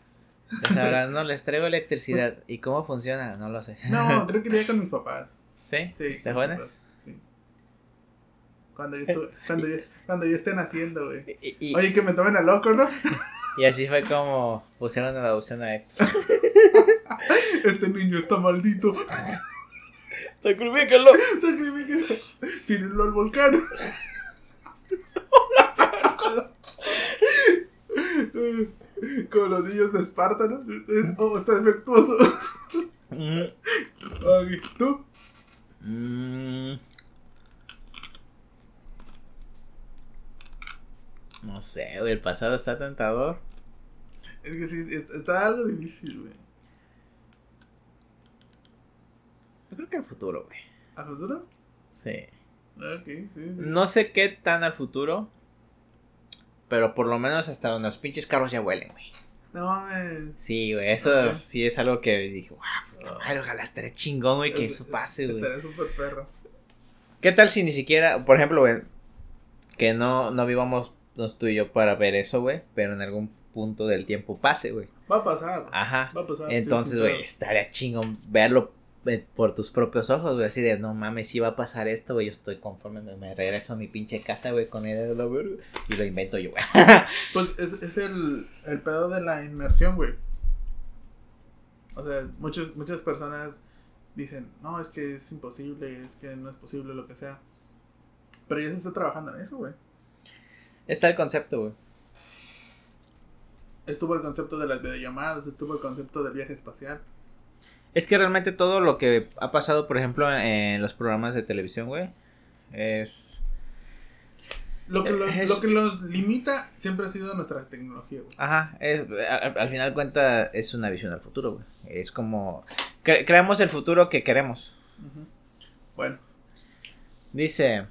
Pues ahora no les traigo electricidad. Pues [laughs] ¿Y cómo funciona? No lo sé. No, [laughs] creo que iría con mis papás. ¿Sí? Sí. ¿De jóvenes? Sí. Cuando yo, estuve, cuando, yo, cuando yo esté naciendo, güey. Oye, que me tomen a loco, ¿no? [laughs] Y así fue como pusieron la adopción a Héctor. [laughs] Este niño está maldito. [laughs] Sacrifíquenlo. Sacrifíquenlo. Tírenlo al volcán. Como los niños de Esparta, ¿no? Oh, está defectuoso. Mm. ¿Tú? Mm. No sé, güey, el pasado está tentador. Es que sí, está algo difícil, güey. Yo creo que al futuro, güey. ¿Al futuro? Sí. Ok, sí, sí. No sé qué tan al futuro, pero por lo menos hasta donde los pinches carros ya huelen, güey. No mames. Sí, güey, eso sí es algo que dije, wow, ojalá estaré chingón, güey, que eso pase, güey. Estaré súper perro. ¿Qué tal si ni siquiera, por ejemplo, güey, que no, no vivamos tú y yo para ver eso, güey, pero en algún punto del tiempo pase, güey. Va a pasar. Ajá. Va a pasar. Entonces, güey, estaría chingón verlo por tus propios ojos, güey, así de, no mames, si va a pasar esto, güey, yo estoy conforme, me, regreso a mi pinche casa, güey, con idea de la verga, y lo invento yo, güey. [laughs] pues es, es el, el pedo de la inmersión, güey. O sea, muchos, muchas personas dicen, no, es que es imposible, es que no es posible, lo que sea. Pero ya se está trabajando en eso, güey. Está el concepto, güey. Estuvo el concepto de las videollamadas, estuvo el concepto del viaje espacial. Es que realmente todo lo que ha pasado, por ejemplo, en los programas de televisión, güey, es... Lo que, lo, que los limita siempre ha sido nuestra tecnología, güey. Ajá, al, final cuenta es una visión al futuro, güey. Es como... creamos el futuro que queremos. Bueno. Dice...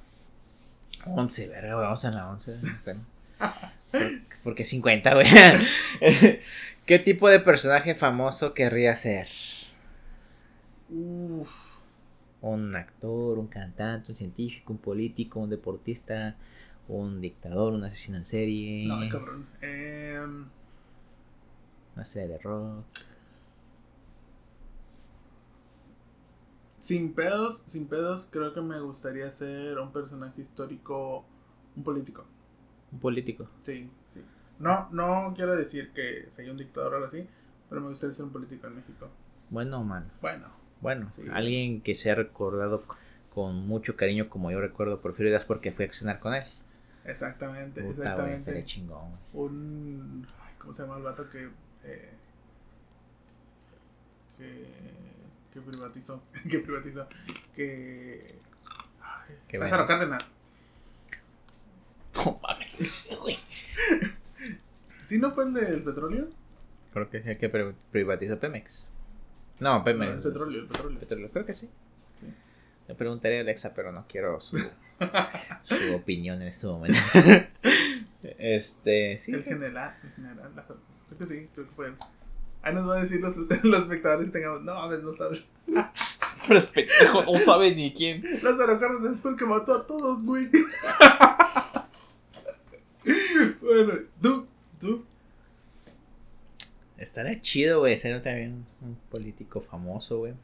11, verga, vamos en la 11. [laughs] porque 50, güey. [laughs] ¿Qué tipo de personaje famoso querría ser? Un actor, un cantante, un científico, un político, un deportista, un dictador, un asesino en serie. No, cabrón. Eh... Una serie de rock. Sin pedos, sin pedos, creo que me gustaría ser un personaje histórico, un político. Un político. Sí, sí. No, no quiero decir que sea un dictador o algo así, pero me gustaría ser un político en México. Bueno o malo. Bueno. Bueno, alguien que se ha recordado con mucho cariño como yo recuerdo Porfirio Díaz porque fui a cenar con él. Exactamente, exactamente. chingón. Un... ¿Cómo se llama el vato que... Eh, que... que privatizó? [laughs] que privatizó? Que... Ay, Lázaro Cárdenas. [laughs] No mames, [laughs] güey. ¿Sí no fue el del petróleo? Creo que es que privatizó Pemex. No, Pemex. el petróleo, el petróleo. Creo que sí. Le preguntaría a Alexa, pero no quiero su, [laughs] su opinión en este momento. [laughs] este, sí. El general, el general, creo que sí, creo que fue él. Ahí nos va a decir los, [laughs] los espectadores que tengamos. No, a ver, no sabes. Pero pendejo, no sabes ni quién. Lázaro Cárdenas fue el que mató a todos, güey. bueno, tú, tú. Estaría chido, güey, ser también un político famoso, güey.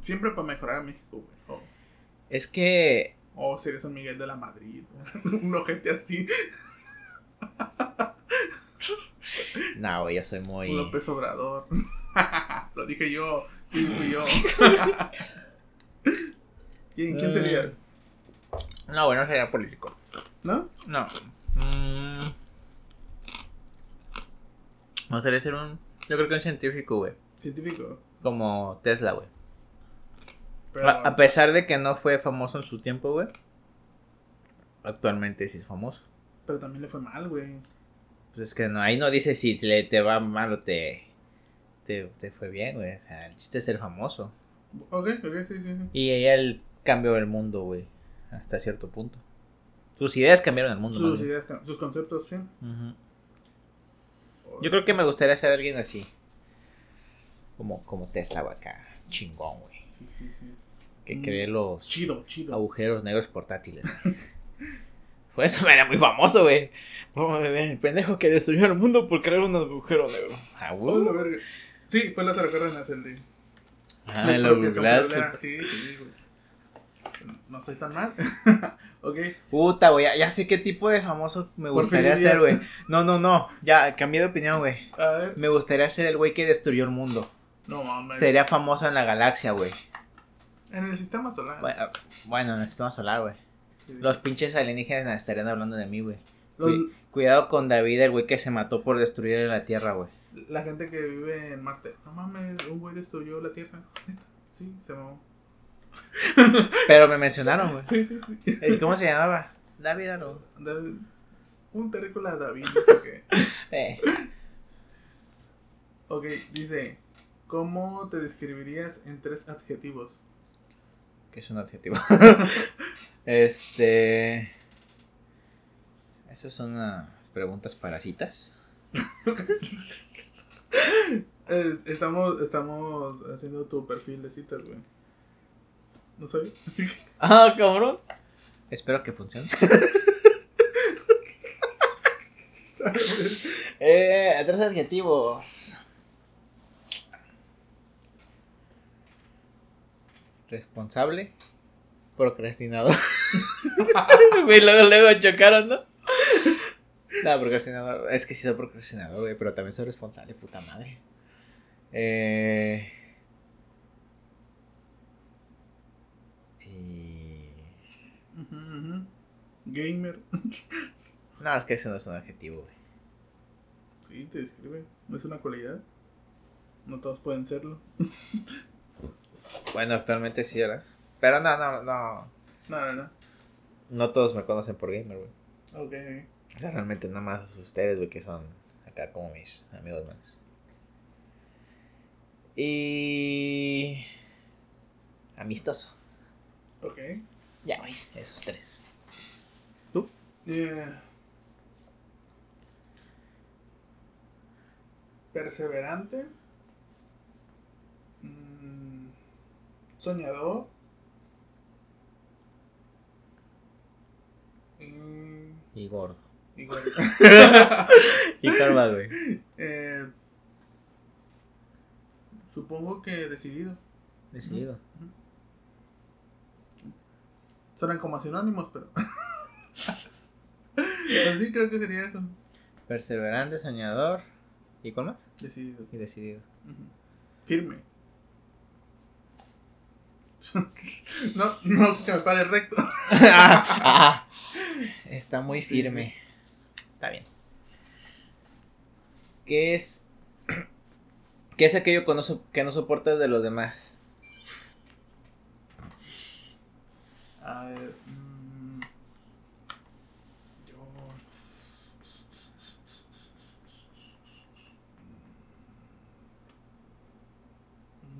Siempre para mejorar a México, güey. Oh. Es que. O oh, sería San Miguel de la Madrid. [laughs] un ojete así. no, güey, yo soy muy. Un López Obrador. [laughs] Lo dije yo. Sí, fui yo. [laughs] ¿Quién, quién sería? No, bueno, sería político. ¿No? No. Mm. No sería ser un. Yo creo que un científico, güey. ¿Científico? Como Tesla, güey. A, pesar de que no fue famoso en su tiempo, güey. Actualmente sí es famoso. Pero también le fue mal, güey. Pues es que no, ahí no dice si le, te va mal o te, te, te fue bien, güey. O sea, el chiste es ser famoso. Ok, ok, sí, sí. sí. Y él cambió el mundo, güey. Hasta cierto punto. Sus ideas cambiaron el mundo. Sus ideas, sus conceptos, sí. Yo creo que me gustaría ser alguien así. Como, como Tesla, güey, acá. Chingón, güey. Sí, sí, sí. Que mm, cree los chido, chido. agujeros negros portátiles. [laughs] Fue eso, era muy famoso, güey. El pendejo que destruyó el mundo por crear un agujero negro. Ah, güey. Sí, fue la Cárdenas el de. Ah, lo [laughs] Sí, sí, güey. No soy tan mal. [laughs] ok. Puta, güey. Ya, sé qué tipo de famoso me gustaría ser, güey. No, no, no. Ya, cambié de opinión, güey. A ver. Me gustaría ser el güey que destruyó el mundo. No mames. Sería famoso en la galaxia, güey. En el sistema solar. Bueno, en el sistema solar, güey. Los pinches alienígenas estarían hablando de mí, güey. Cuidado con David, el güey que se mató por destruir la Tierra, güey. La gente que vive en Marte. No mames, un güey destruyó la Tierra. Sí, se mamó. Pero me mencionaron, güey. Sí, sí, sí. ¿Cómo se llamaba? David algo. David. Un terrícola David, qué. [laughs] eh. Ok, dice. ¿Cómo te describirías en tres adjetivos? ¿Qué es un adjetivo? [laughs] este. Esas son uh, preguntas parasitas. [laughs] estamos, estamos haciendo tu perfil de citas, güey. ¿No sabes? [laughs] ah, cabrón. Espero que funcione. [laughs] [laughs] eh, tres adjetivos. Responsable. Procrastinador. y luego, luego chocaron, ¿no? No, procrastinador. Es que sí soy procrastinador, güey, pero también soy responsable, puta madre. Eh. Gamer. [laughs] no, es que ese no es un adjetivo, güey. Sí, te describe. No es una cualidad. No todos pueden serlo. bueno, actualmente sí, ¿verdad? Pero no, no, no. No, no, no. No todos me conocen por gamer, güey. Ok. O sea, realmente nada más ustedes, güey, que son acá como mis amigos más. Y... Amistoso. Ok. Ya, güey, esos tres. ¿Tú? Eh, perseverante. Mm, soñador. Y, gordo. Y gordo. [laughs] y calma, güey. [laughs] Eh, supongo que decidido. Decidido. Suenan como sinónimos, pero. [laughs] pero sí, creo que sería eso. Perseverante, soñador. ¿Y con más? Decidido. Y decidido. Firme. [laughs] no, no es que me pare recto. Ah, [laughs] ah, está muy firme. Está bien. ¿Qué es. [clears throat] ¿Qué es aquello que no, que no soportas de los demás? A ver. Mmm, yo.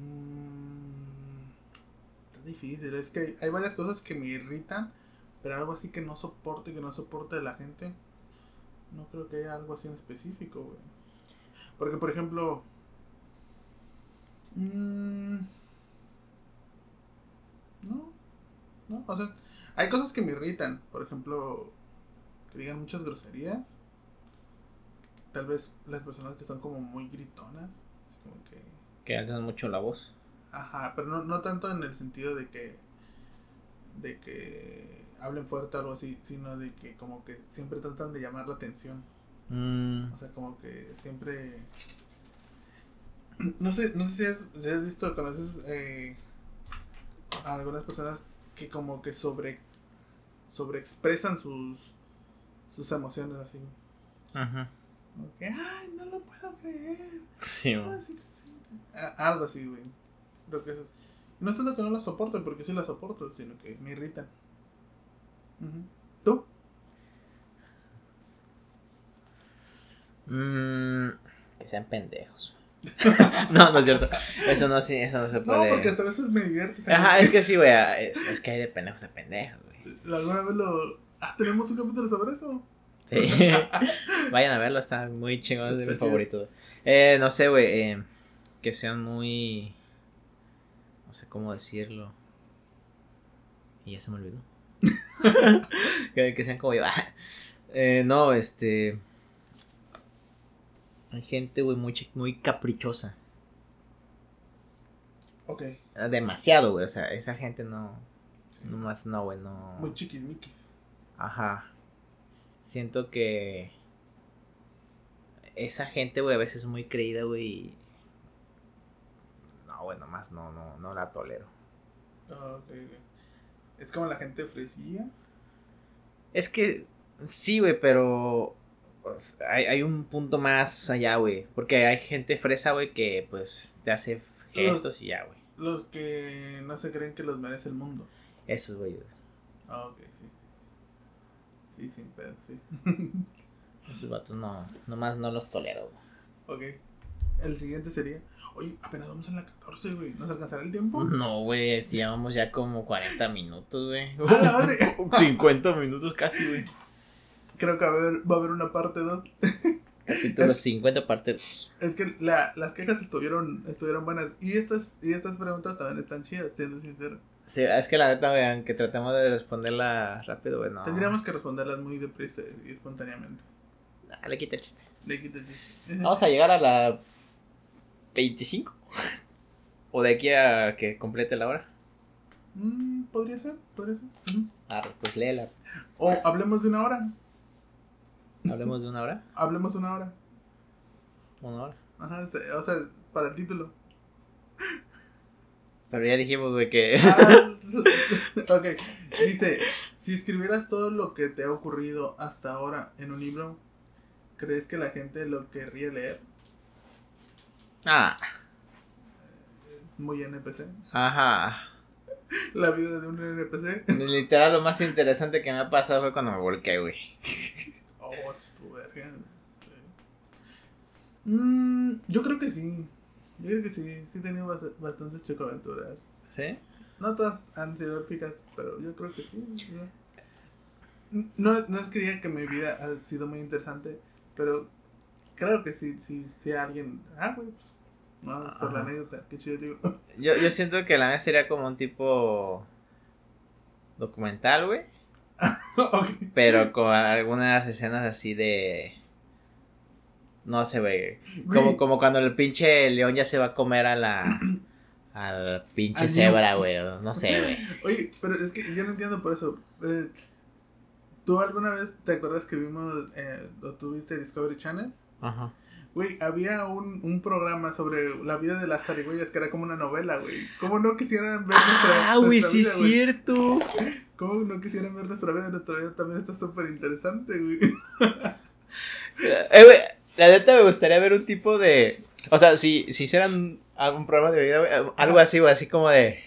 Mmm, está difícil. Es que hay, varias cosas que me irritan. Pero algo así que no soporte, que no soporte la gente. No creo que haya algo así en específico, güey. Porque, por ejemplo. Mmm, no. ¿No? O sea, hay cosas que me irritan. Por ejemplo, que digan muchas groserías. tal vez las personas que son como muy gritonas, así como que... Que alzan mucho la voz. Ajá, pero no, no tanto en el sentido de que... De que hablen fuerte o algo así, sino de que como que siempre tratan de llamar la atención. Mm, O sea, como que siempre... No sé, no sé si has, si has visto, conoces eh, a algunas personas que como que sobre sobreexpresan sus sus emociones así. ajá. Como que, ay, no lo puedo creer. Sí, Ah, sí, sí". A- Algo así, güey. Creo que eso es- No es tanto que no la soporten, porque sí la soporto, sino que me irritan. ¿Tú? Mm, que sean pendejos. [laughs] no, no es cierto. Eso no, sí, eso no se No, puede. porque hasta a veces me divierte. Ajá, es que sí, güey. Es, es que hay de pendejos de pendejos, güey. ¿Alguna vez lo... Ah, tenemos un capítulo sobre eso? Sí. [laughs] Vayan a verlo, está muy chingón, es de mis favoritos. Eh, no sé, güey. eh, que sean muy. No sé cómo decirlo. Y ya se me olvidó. [laughs] que, que sean como yo. Eh, no, este. Hay gente, güey, muy, muy caprichosa. Ok. Demasiado, güey. O sea, esa gente no. Sí. No más, no, güey, no. Muy chiquismiquis. Ajá. Siento que. Esa gente, güey, a veces es muy creída, güey. No, güey, nomás no, no, no la tolero. Ah, ok, ok. Es como la gente fresilla. Es que. Sí, güey, pero. Pues, hay, hay un punto más allá, güey. Porque hay gente fresa, güey, que pues te hace gestos y ya, güey. Los que no se creen que los merece el mundo. Esos, güey. Ah, ok, sí, sí, sí. Sí, sin pedo, sí. [laughs] Esos vatos no. Nomás no los tolero, güey. ok. El siguiente sería. Oye, apenas vamos en la 14, güey. ¿Nos alcanzará el tiempo? No, güey, si llevamos ya como 40 minutos, güey. ¡A la madre! [laughs] 50 minutos casi, güey. Creo que va a haber, va a haber una parte 2. [laughs] Capítulo Es- 50, parte 2. Es que la, las quejas estuvieron, estuvieron buenas. Y, estas, y estas preguntas también están chidas, siendo sincero. Sí, es que la neta, vean, que tratemos de responderla rápido, güey, no. Tendríamos que responderlas muy deprisa y espontáneamente. Ah, le quita el chiste. De aquí, de aquí. Vamos a llegar a la 25. O de aquí a que complete la hora. Mm, podría ser, podría ser. Ah, pues léela. O hablemos de una hora. Hablemos de una hora. Hablemos una hora. Una hora. Ajá, se- o sea, para el título. Pero ya dijimos, güey, que. Ah, [laughs] ok, dice, si escribieras todo lo que te ha ocurrido hasta ahora en un libro, ¿crees que la gente lo querría leer? ah, Es muy NPC. ajá. La vida de un NPC. Literal, lo más interesante que me ha pasado fue cuando me volqué, güey. Oh, eso estuvo verga. Mm, yo creo que sí. Yo creo que sí. Sí he tenido bast- bastantes chocoaventuras. ¿Sí? No todas han sido épicas, pero yo creo que sí. No, no es que diga que mi vida ha sido muy interesante, pero creo que sí, sí, sí alguien... Ah, güey, pues, vamos por la anécdota, qué chido libro. Yo, yo siento que la mía sería como un tipo. documental, güey. [laughs] Pero con algunas escenas así de. No sé, güey. Como, como cuando el pinche león ya se va a comer a la. [clears throat] Al pinche cebra, güey. No sé, güey. [laughs] Oye, pero es que yo no entiendo por eso. Eh, ¿Tú alguna vez te acuerdas que vimos, eh, o tuviste Discovery Channel? Ajá. Güey, había un, un programa sobre la vida de las zarigüeyas que era como una novela, güey. ¿Cómo no quisieran ver nuestra, Ah, güey, nuestra sí vida, es güey? cierto. ¿Cómo no quisieran ver nuestra vida? Nuestra vida también está súper interesante, güey. [laughs] Eh, güey, la neta me gustaría ver un tipo de. O sea, si, si hicieran algún programa de vida, güey, algo así, güey, así como de.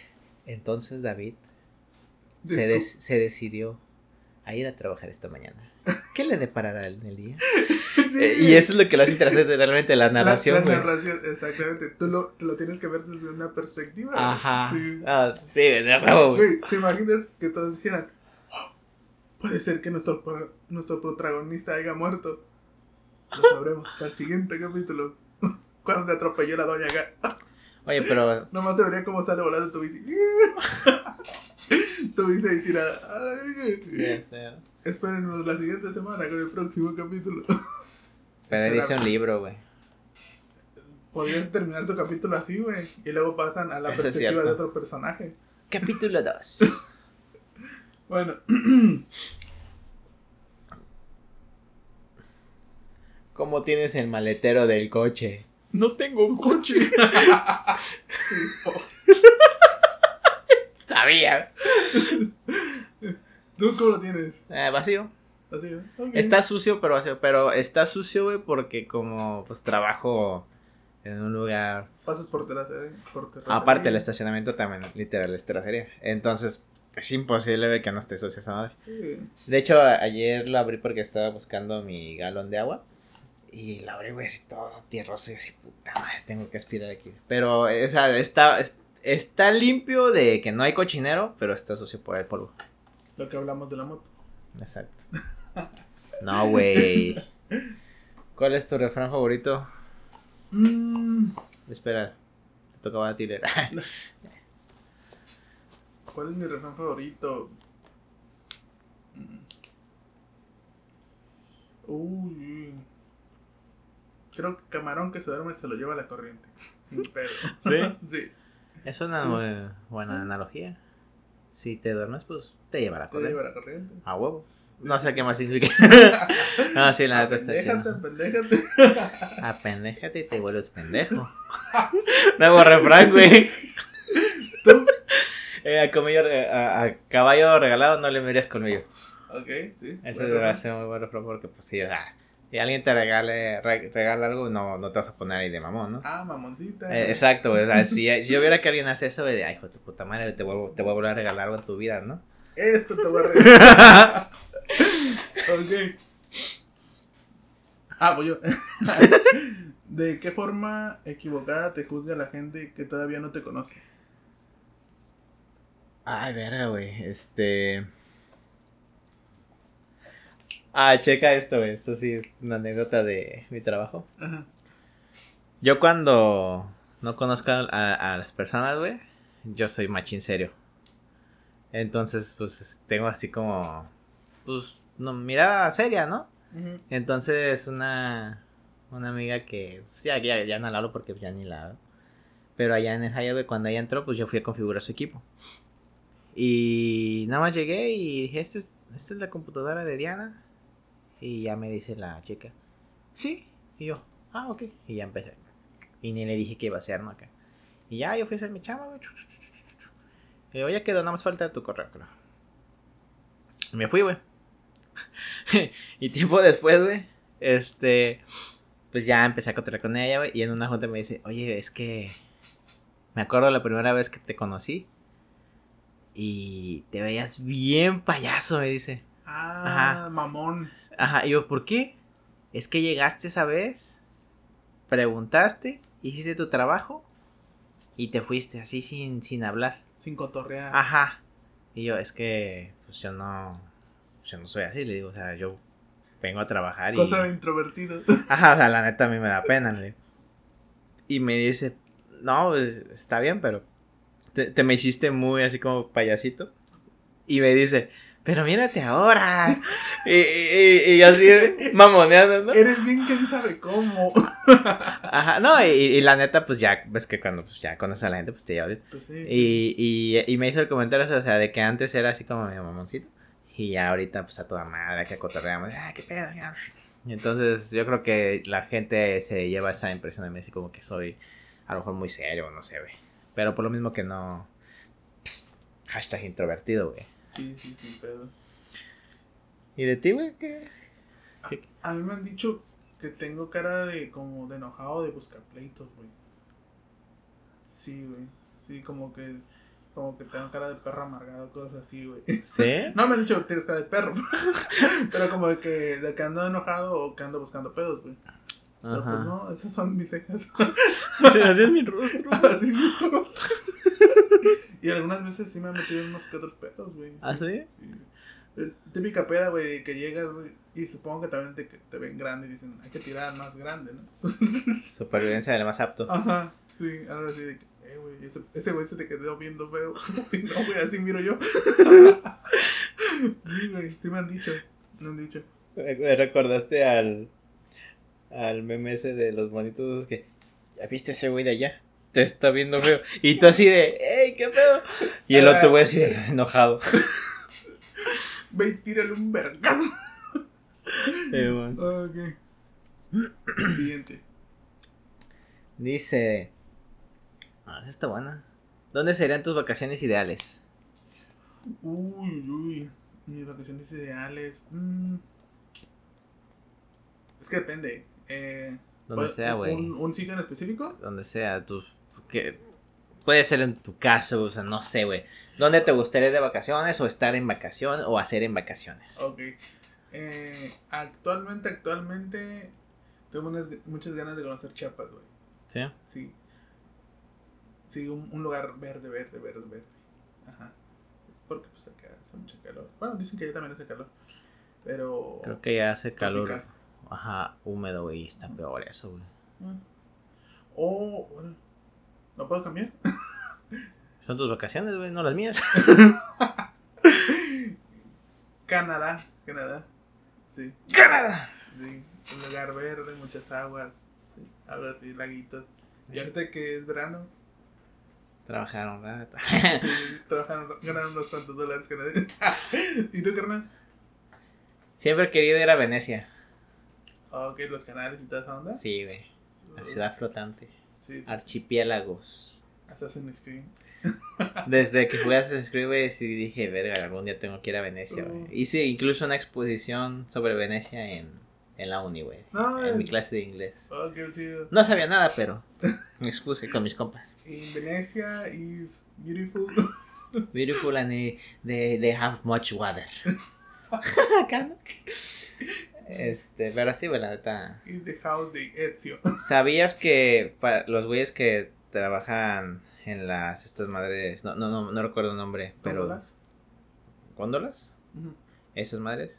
Entonces David se, des- se decidió a ir a trabajar esta mañana. ¿Qué le deparará en el día? [laughs] Sí, Eh, y eso es lo que lo hace interesante realmente, la [laughs] narración, La, narración, exactamente. Tú lo, tú lo tienes que ver desde una perspectiva. Ajá. Sí. Ah, sí, güey. ¿te imaginas que todos dijeran, "Oh, puede ser que nuestro, nuestro protagonista haya muerto? Lo sabremos hasta el siguiente capítulo. [laughs] Cuando te atropelló la doña acá. Oye, pero. [laughs] Nomás se vería cómo sale volando tu bici. tu bici ahí tirada. Espérenos la siguiente semana con el próximo capítulo. Pero Este dice era- un libro, güey. Podrías terminar tu capítulo así, güey. Y luego pasan a la Eso perspectiva de otro personaje. Capítulo [laughs] 2. Bueno, ¿Cómo tienes el maletero del coche? No tengo un coche. [laughs] sí, oh, Sabía. ¿Tú cómo lo tienes? Eh, vacío. Así, ¿eh? Está sucio, pero. Pero está sucio, güey, porque como pues trabajo en un lugar. Pasas por terracería. Por terracería. Aparte, el estacionamiento también, literal, es terracería. Entonces, es imposible que no esté sucia esa madre. Sí. De hecho, ayer lo abrí porque estaba buscando mi galón de agua. Y lo abrí, güey, así todo tierroso. Y así, puta madre, tengo que aspirar aquí. Pero, o sea, está, es- está limpio de que no hay cochinero, pero está sucio por el polvo. Lo que hablamos de la moto. Exacto. [laughs] No, güey. ¿Cuál es tu refrán favorito? Mm, Espera, te tocaba a ti leer. [laughs] ¿Cuál es mi refrán favorito? Mm. Uy. Creo que camarón que se duerme se lo lleva la corriente. Sin pedo. [laughs] ¿Sí? [laughs] sí. Es una muy buena analogía. Si te duermes, pues te lleva la Te corriente. lleva la corriente. A huevo. No sé qué más significa. [laughs] no, sí, la neta está Pendéjate, chido. pendéjate. Apendéjate y te vuelves pendejo. Nuevo refrán, güey. ¿Tú? Eh, a, comillo re- a, a caballo regalado no le mires conmigo. Ok, sí. Ese bueno. va a ser muy buen refrán porque, pues sí, o sea, si alguien te regale, re- regala algo, no, no te vas a poner ahí de mamón, ¿no? Ah, mamoncita. Eh, exacto, güey. O sea, si, si yo viera que alguien hace eso, güey, de, ay, hijo de tu puta madre, te vuelvo, te voy a volver a regalar algo en tu vida, ¿no? Esto te va a [laughs] regalar. Ok. Ah, voy yo. [laughs] ¿De qué forma equivocada te juzga la gente que todavía no te conoce? Ay, verga, güey. Este. Ah, checa esto, güey. Esto sí es una anécdota de mi trabajo. Ajá. Yo cuando no conozco a, a las personas, güey, yo soy machín serio. Entonces, pues tengo así como. Pues, no, mirada seria, ¿no? Entonces, una, una amiga que, pues, ya, ya, ya no la hablo porque pues, ya ni la veo. Pero allá en el güey, cuando ella entró, pues yo fui a configurar su equipo. Y nada más llegué y dije, ¿esta es, esta es la computadora de Diana? Y ya me dice la chica, sí. Y yo, ah, ok. Y ya empecé. Y ni le dije que iba a hacer, ¿no? Acá. Y ya yo fui a hacer mi chamba, güey. Y yo, ya quedó, nada más falta tu correo, creo. Y me fui, güey. [laughs] y tiempo después, güey, este, pues ya empecé a cotorrear con ella, güey, y en una junta me dice, oye, es que me acuerdo la primera vez que te conocí y te veías bien payaso, me dice. Ah, Ajá. mamón. Ajá, y yo, ¿por qué? Es que llegaste esa vez, preguntaste, hiciste tu trabajo y te fuiste así sin, sin hablar. Sin cotorrear. Ajá. Y yo, es que, pues yo no, yo no soy así, le digo, o sea, yo vengo a trabajar y... Cosa de introvertido. [laughs] Ajá, o sea, la neta a mí me da pena, le digo. Y me dice, no, pues está bien, pero te, te me hiciste muy así como payasito. Y me dice, pero mírate ahora. [laughs] y, y, así mamoneando, ¿no? Eres bien quién sabe cómo. [laughs] Ajá, no, y, y la neta, pues ya, ves que cuando pues, ya conoces a la gente, pues te lleva. Pues sí. Y, me hizo el comentario, o sea, de que antes era así como medio mamoncito. Y ya ahorita, pues a toda madre, que cotorreamos. Ah, qué pedo, ya. Entonces, yo creo que la gente se lleva esa impresión de mí, así como que soy a lo mejor muy serio, no sé, güey. Pero por lo mismo que no. Hashtag introvertido, güey. Sí, sí, sin pedo. ¿Y de ti, güey? ¿Qué? A mí me han dicho que tengo cara de como de enojado de buscar pleitos, güey. Sí, güey. Sí, como que como que tengo cara de perro amargado, cosas así, güey. ¿Sí? [laughs] No me han dicho que tienes cara de perro, [laughs] pero como de que, de que ando enojado o que ando buscando pedos, güey. Pero pues no, esas son mis cejas. [laughs] Sí, así es mi rostro. Así es mi rostro. y algunas veces sí me han metido unos que otros pedos, güey. ¿Ah, sí? Sí. Eh, Típica peda, güey, que llegas, güey, y supongo que también te, te ven grande y dicen, hay que tirar más grande, ¿no? Supervivencia del más apto. Ajá, sí, algo así de que, eh, güey, ese, ese güey se te quedó viendo feo. [laughs] No, güey, así miro yo. [laughs] sí, güey, sí me han dicho, me han dicho. Me recordaste al. al meme ese de los monitos que. ¿Ya viste ese güey de allá? Te está viendo feo. Y tú así de, ¡ey, qué pedo! Y el otro güey así de, enojado. [laughs] Ve y tírale un vergazo. Eh. [clears throat] Siguiente. Dice. Ah, esa está buena. ¿Dónde serían tus vacaciones ideales? Uy, uy. Mis vacaciones ideales. mm. Es que depende. Eh, Donde ¿puede- sea, güey. ¿Un, un sitio en específico? Donde sea, tus. Que puede ser en tu casa, o sea, no sé, güey. ¿Dónde te gustaría ir de vacaciones o estar en vacaciones o hacer en vacaciones? Ok. Eh, actualmente, actualmente. Tengo unas- muchas ganas de conocer Chiapas, güey. ¿Sí? Sí. Sí, un, un lugar verde, verde, verde, verde. Ajá. Porque pues acá hace mucho calor. Bueno, dicen que allá también hace calor. Pero. Creo que ya hace calor. tropical. Ajá, húmedo, güey. y Está peor eso, güey. Ah. O. bueno, ¿No puedo cambiar? [laughs] Son tus vacaciones, güey, no las mías. [laughs] Canadá. Canadá. Sí. ¡Canadá! Sí. Un lugar verde, muchas aguas. Sí. Algo así, laguitos. Y ahorita que es verano. Trabajaron, ¿verdad? [laughs] Sí, trabajan, ganan unos cuantos dólares canadienses. [laughs] ¿Y tú, carnal? Siempre he querido ir a Venecia. Ok, los canales y toda esa onda. Sí, güey. La ciudad flotante. Sí, sí. Archipiélagos. Assassin's Creed. [laughs] Desde que fui a Assassin's Creed, güey, sí dije, verga, algún día tengo que ir a Venecia, güey. Mm. Hice incluso una exposición sobre Venecia en, en la uni, güey. No, en mi es- clase de inglés. Oh, qué chido. No sabía nada, pero me expuse con mis compas. In Venecia is beautiful. [laughs] Beautiful and they, they, they have much water. [laughs] Acá, ¿no? Este, pero sí, güey, la neta. is the house de Ezio. [laughs] ¿Sabías que para los güeyes que trabajan en las estas madres, no, no, no, no recuerdo el nombre, pero ¿Góndolas? góndolas, Ujú. esas madres,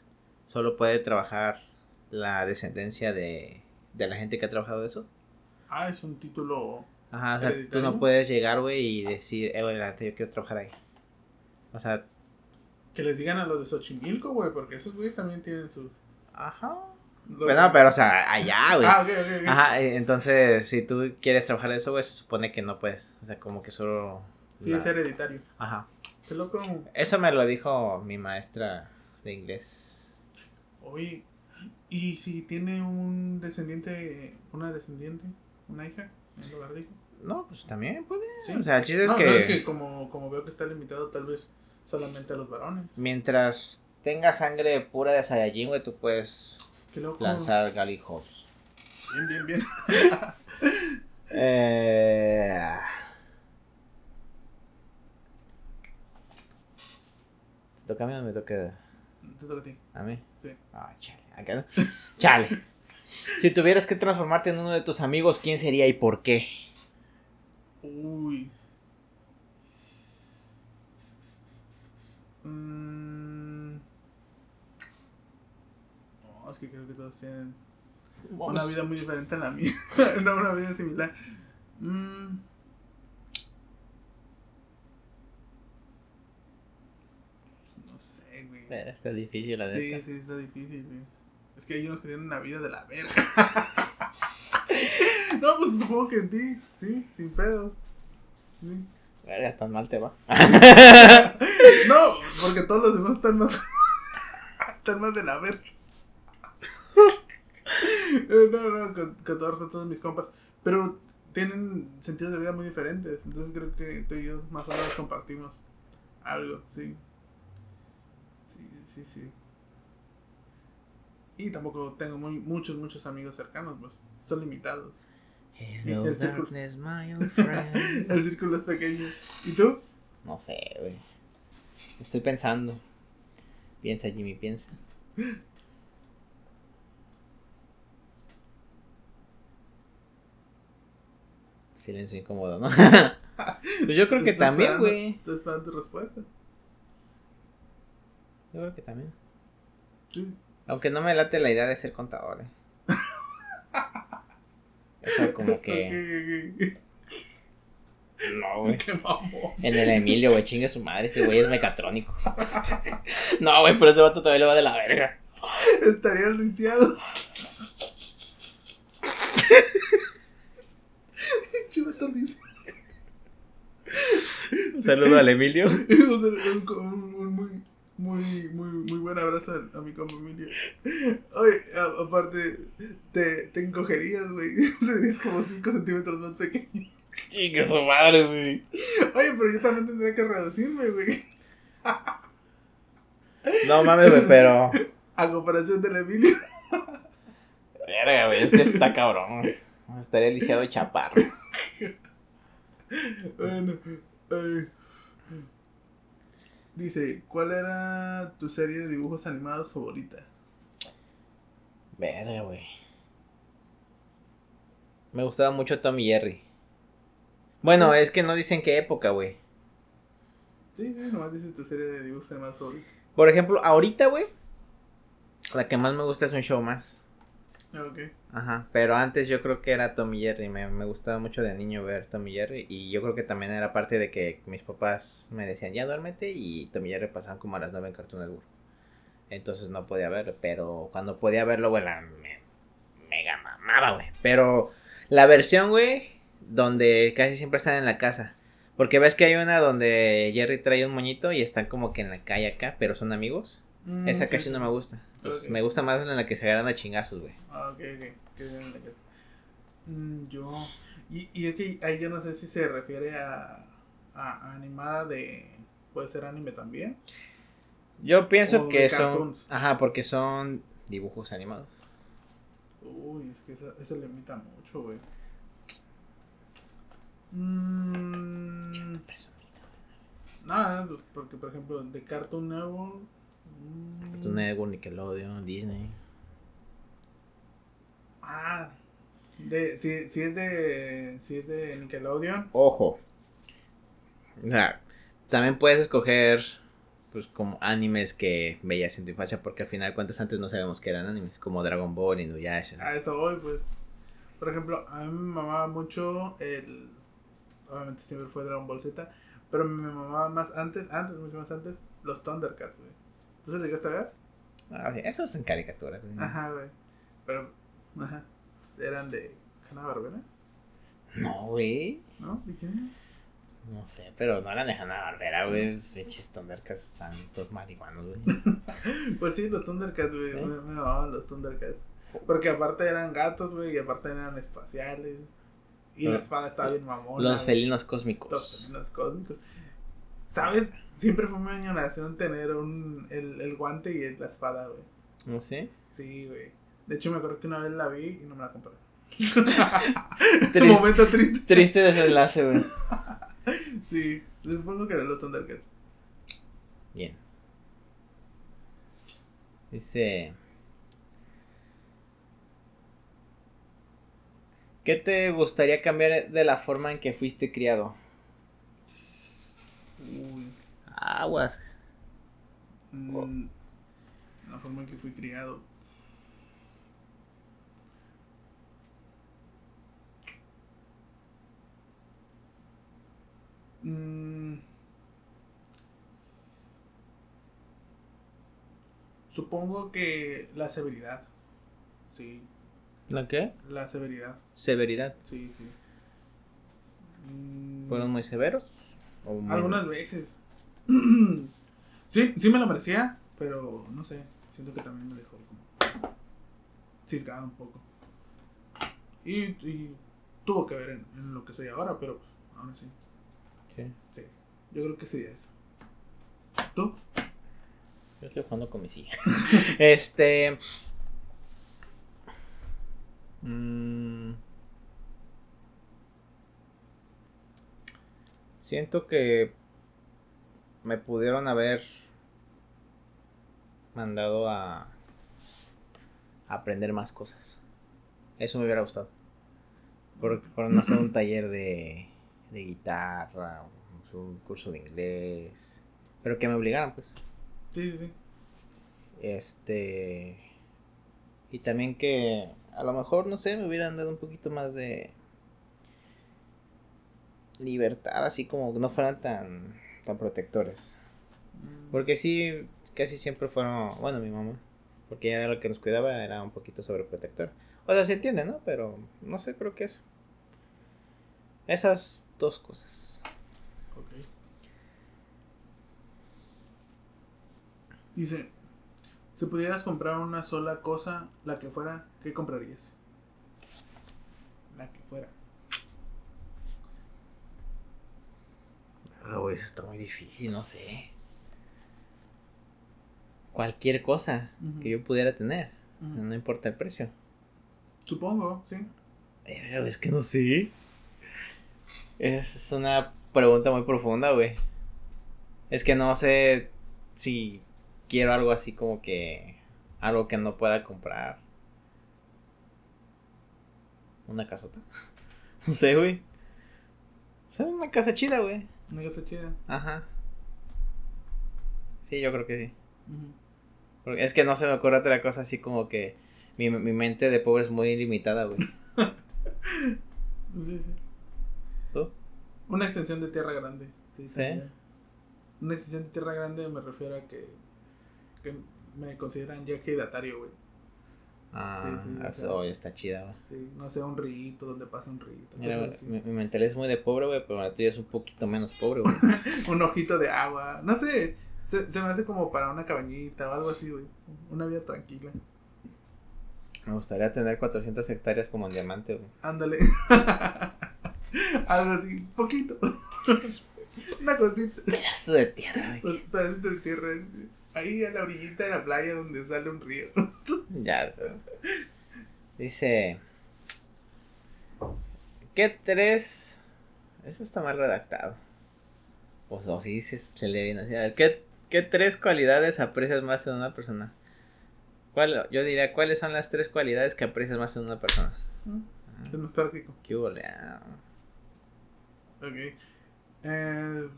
solo puede trabajar la descendencia de, de la gente que ha trabajado eso? Ah, es un título. Ajá, o sea, tú no puedes llegar, güey, y decir, eh, güey, yo quiero trabajar ahí. O sea, Que les digan a los de Xochimilco, güey, porque esos güeyes también tienen sus. ajá. los- Bueno, pero, o sea, allá, [laughs] güey. Ah, ok, ok, ok. Ajá, eh, entonces, si tú quieres trabajar eso, güey, se supone que no puedes. O sea, como que solo... Sí, la- es hereditario. Ajá. Qué loco. Eso me lo dijo mi maestra de inglés. Oye, ¿y si tiene un descendiente, una descendiente, una hija, en lugar de hijo? No, pues también puede. Sí. O sea, el chiste es no, que, no, es que como, como veo que está limitado tal vez solamente a los varones. mientras tengas sangre pura de Saiyajin, güey, tú puedes lanzar Gallihops. Bien, bien, bien. [laughs] Eh... ¿Toca a mí o me toca Te toca a ti. a mí? Sí. Ah, chale. Acá. Chale. Si tuvieras que transformarte en uno de tus amigos, ¿quién sería y por qué? Uy. Mm. No, es que creo que todos tienen una vida muy diferente a la mía. [laughs] no, una vida similar. Mm. Pues No sé, güey. Pero está difícil, la Sí, neta. sí, está difícil, güey. Es que hay unos que tienen una vida de la verga. [laughs] no, pues supongo que en ti, sí, sin pedos. Sí. Verga, tan mal te va. [laughs] No, porque todos los demás están más. [laughs] están más de la verga. Eh, no, no, con, con todo respeto mis compas. Pero tienen sentidos de vida muy diferentes. Entonces creo que tú y yo más o menos compartimos algo, sí. Sí, sí, sí. Y tampoco tengo muy, muchos, muchos amigos cercanos, pues. Son limitados. Hello, El círculo. darkness, my old [laughs] friend. El círculo es pequeño. ¿Y tú? No sé, güey. Estoy pensando. Piensa, Jimmy, piensa. Silencio incómodo, ¿no? [laughs] pues yo creo que también, güey. Estoy esperando tu respuesta. Yo creo que también. Sí. Aunque no me late la idea de ser contador, eh. [laughs] Eso como que... No, güey. [laughs] En el Emilio, güey, chingue su madre, ese güey es mecatrónico. no, güey, pero ese vato todavía le va de la verga. Estaría lisiado. Chivato [laughs] saludo al Emilio. un, un- un muy, muy, muy, buen abrazo a, a mi compa Emilio. Oye, a- aparte, te, te encogerías, güey. [laughs] Serías como 5 centímetros más pequeño. Chingue su madre, güey. Oye, pero yo también tendría que reducirme, güey. No mames, güey, pero. A comparación del Emilio. Verga, güey, es que está cabrón. Estaría lisiado y chaparro. Bueno, ay. Dice, ¿cuál era tu serie de dibujos animados favorita? Verga, güey. Me gustaba mucho Tom y Jerry. Bueno, es que no dicen qué época, güey. Sí, sí, nomás dice tu serie de dibujos animados favorita. Por ejemplo, ahorita, güey. La que más me gusta es un show más. Ah. Ajá, pero antes yo creo que era Tom y Jerry, me, me gustaba mucho de niño ver Tom y Jerry y yo creo que también era parte de que mis papás me decían ya duérmete y Tom y Jerry pasaban como a las 9 en Cartoon Network. Entonces no podía verlo, pero cuando podía verlo, güey, la me, mega mamaba, güey. Pero la versión, güey, donde casi siempre están en la casa. Porque ves que hay una donde Jerry trae un moñito y están como que en la calle acá, pero son amigos. Mm, Esa casi sí. no me gusta. Entonces, me gusta más en la que se agarran a chingazos, güey. Ah, ok, ok. Mm, yo. Y, y es que ahí yo no sé si se refiere a, a animada de. Puede ser anime también. Yo pienso O que son. cartoons. Ajá, porque son dibujos animados. Uy, es que eso, eso limita mucho, güey. Mm, nada, pues, porque por ejemplo, de Cartoon Network. Mm, Cartoon Network, Nickelodeon, Disney. Ah, de, si, si es de. Si es de Nickelodeon. Ojo. O sea, también puedes escoger. Pues como animes que veías en tu infancia. Porque al final, cuentas antes no sabemos que eran animes. Como Dragon Ball, Inuyasha. A eso voy, pues. Por ejemplo, a mí me mamaba mucho el. Obviamente siempre fue Dragon Ball Z. Pero me mamaba más antes, antes, mucho más antes, los Thundercats, güey. ¿Tú se lo llegaste a ver? Ah, esos son caricaturas. güey. Ajá, güey. Pero, ajá. Eran de Hanna Barbera, No, güey. ¿no? ¿De quién? No sé, pero no eran de Hanna Barbera, güey. Los Pinches Thundercats están todos marihuanos, güey. [laughs] Pues sí, los Thundercats, güey. Sí. Me, me los Thundercats. Porque aparte eran gatos, güey, y aparte eran espaciales. Y la espada estaba bien mamona. Los felinos cósmicos. Los felinos cósmicos. ¿Sabes? Siempre fue mi añoración tener un, el, el guante y el- la espada, güey. ¿No sé? Sí, güey. De hecho, me acuerdo que una vez la vi y no me la compré. [laughs] Triste. Momento triste. Triste desenlace, güey. [laughs] Sí, supongo que eran los Thundercats. Bien. Dice. ¿Qué te gustaría cambiar de la forma en que fuiste criado? Uy. Aguas. Mm, la forma en que fui criado. Mm, supongo que la severidad. Sí, ¿La qué? la severidad. Severidad. Sí, sí. Mm, ¿Fueron muy severos? ¿O muy- Algunas veces. [clears throat] sí, sí me lo merecía, pero no sé. Siento que también me dejó como cisgado un poco. Y, y tuvo que ver en, en lo que soy ahora, pero pues, aún así. Sí. Sí, yo creo que sí es. ¿Tú? Yo estoy jugando con mi silla. [laughs] este. mm, siento que me pudieron haber mandado a, aprender más cosas. Eso me hubiera gustado. Por, por no hacer un taller de, de guitarra, un curso de inglés. Pero que me obligaran, pues. Sí, sí, sí. Este. Y también que a lo mejor, no sé, me hubieran dado un poquito más de libertad, así como no fueran tan, tan protectores. Mm, Porque sí, casi siempre fueron, bueno, mi mamá, porque ella era la que nos cuidaba, era un poquito sobreprotector. O sea, se entiende, ¿no? Pero no sé, creo que eso. Esas dos cosas. Ok. Dice, si pudieras comprar una sola cosa, la que fuera, ¿qué comprarías? La que fuera. Ah, eso está muy difícil, no sé. Cualquier cosa que yo pudiera tener, no importa el precio. Supongo, sí. Es que no sé. Es una pregunta muy profunda, güey. Es que no sé si quiero algo así como que. Algo que no pueda comprar. Una casota. [laughs] no sé, güey. O sea, una casa chida, güey. Una casa chida. Ajá. Sí, yo creo que sí. Porque es que no se me ocurre otra cosa así como que mi, mi mente de pobre es muy limitada, güey. [laughs] sí, sí. ¿Tú? Una extensión de tierra grande. Sí, ¿Sí? Una extensión de tierra grande me refiero a que, que me consideran ya ejidatario, güey. Ah, eso está chida, güey. Sí, no sé, un rito donde pasa un rito. mi, mi, mental es muy de pobre, güey, pero la tuya es un poquito menos pobre, güey. [laughs] un ojito de agua. No sé, se, se me hace como para una cabañita o algo así, güey. Una vida tranquila. Me gustaría tener 400 hectáreas como en diamante, güey. Ándale. [laughs] Algo así, poquito. [laughs] Una cosita. Pedazo de tierra, güey. Pedazo de tierra. Ahí a la orillita de la playa donde sale un río. ya. Dice. ¿Qué tres? Eso está mal redactado. Pues o si se lee bien así. A ver, ¿qué, ¿qué tres cualidades aprecias más en una persona? yo diría, ¿cuáles son las tres cualidades que aprecias más en una persona? Es más práctico. ¿Qué hubo, Ok. Eh,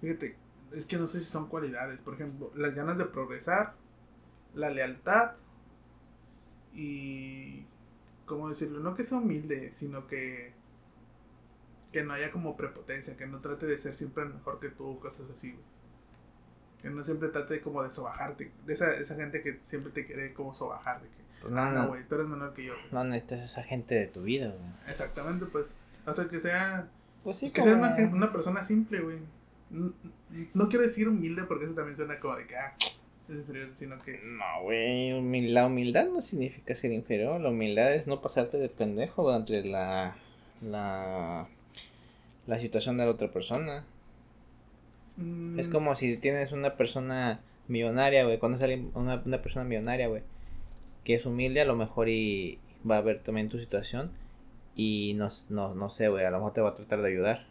Fíjate, es que no sé si son cualidades. Por ejemplo, las ganas de progresar, la lealtad y. ¿Cómo decirlo? No que sea humilde, sino que. Que no haya como prepotencia, que no trate de ser siempre mejor que tú, cosas así, que no siempre trate como de sobajarte. De esa, esa gente que siempre te quiere como sobajar. De que, pues no, no, güey, tú eres menor que yo. No necesitas esa gente de tu vida, güey. Exactamente, pues. O sea, que sea. Pues sí, que sea una, una, persona simple, güey. No, quiero decir humilde porque eso también suena como de que, ah, es inferior, sino que. No, güey. La humildad no significa ser inferior. La humildad es no pasarte de pendejo ante la. La. La situación de la otra persona. Es mm. como si tienes una persona millonaria, güey. Cuando sale una, una persona millonaria, güey. Que es humilde, a lo mejor y va a ver también tu situación. Y no, no, no sé, güey. A lo mejor te va a tratar de ayudar.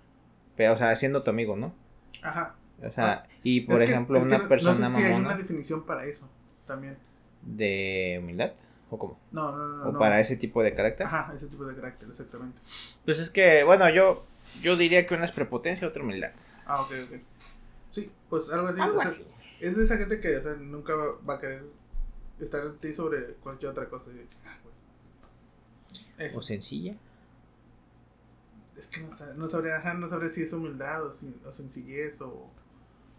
Pero, o sea, siendo tu amigo, ¿no? Ajá. O sea, ah, y por ejemplo, una persona no sé si hay una definición para eso también. ¿De humildad? ¿O cómo? No, no, no. ¿O para ese tipo de carácter? Ajá, ese tipo de carácter, exactamente. Pues es que, bueno, yo, yo diría que una es prepotencia, otra humildad. Ah, ok, ok. Sí, pues algo así. Es de esa gente que o sea, nunca va, a querer estar en ti sobre cualquier otra cosa. Ah, o sencilla. Es que no, no, sabría, no sabría si es humildad o, o sencillez o,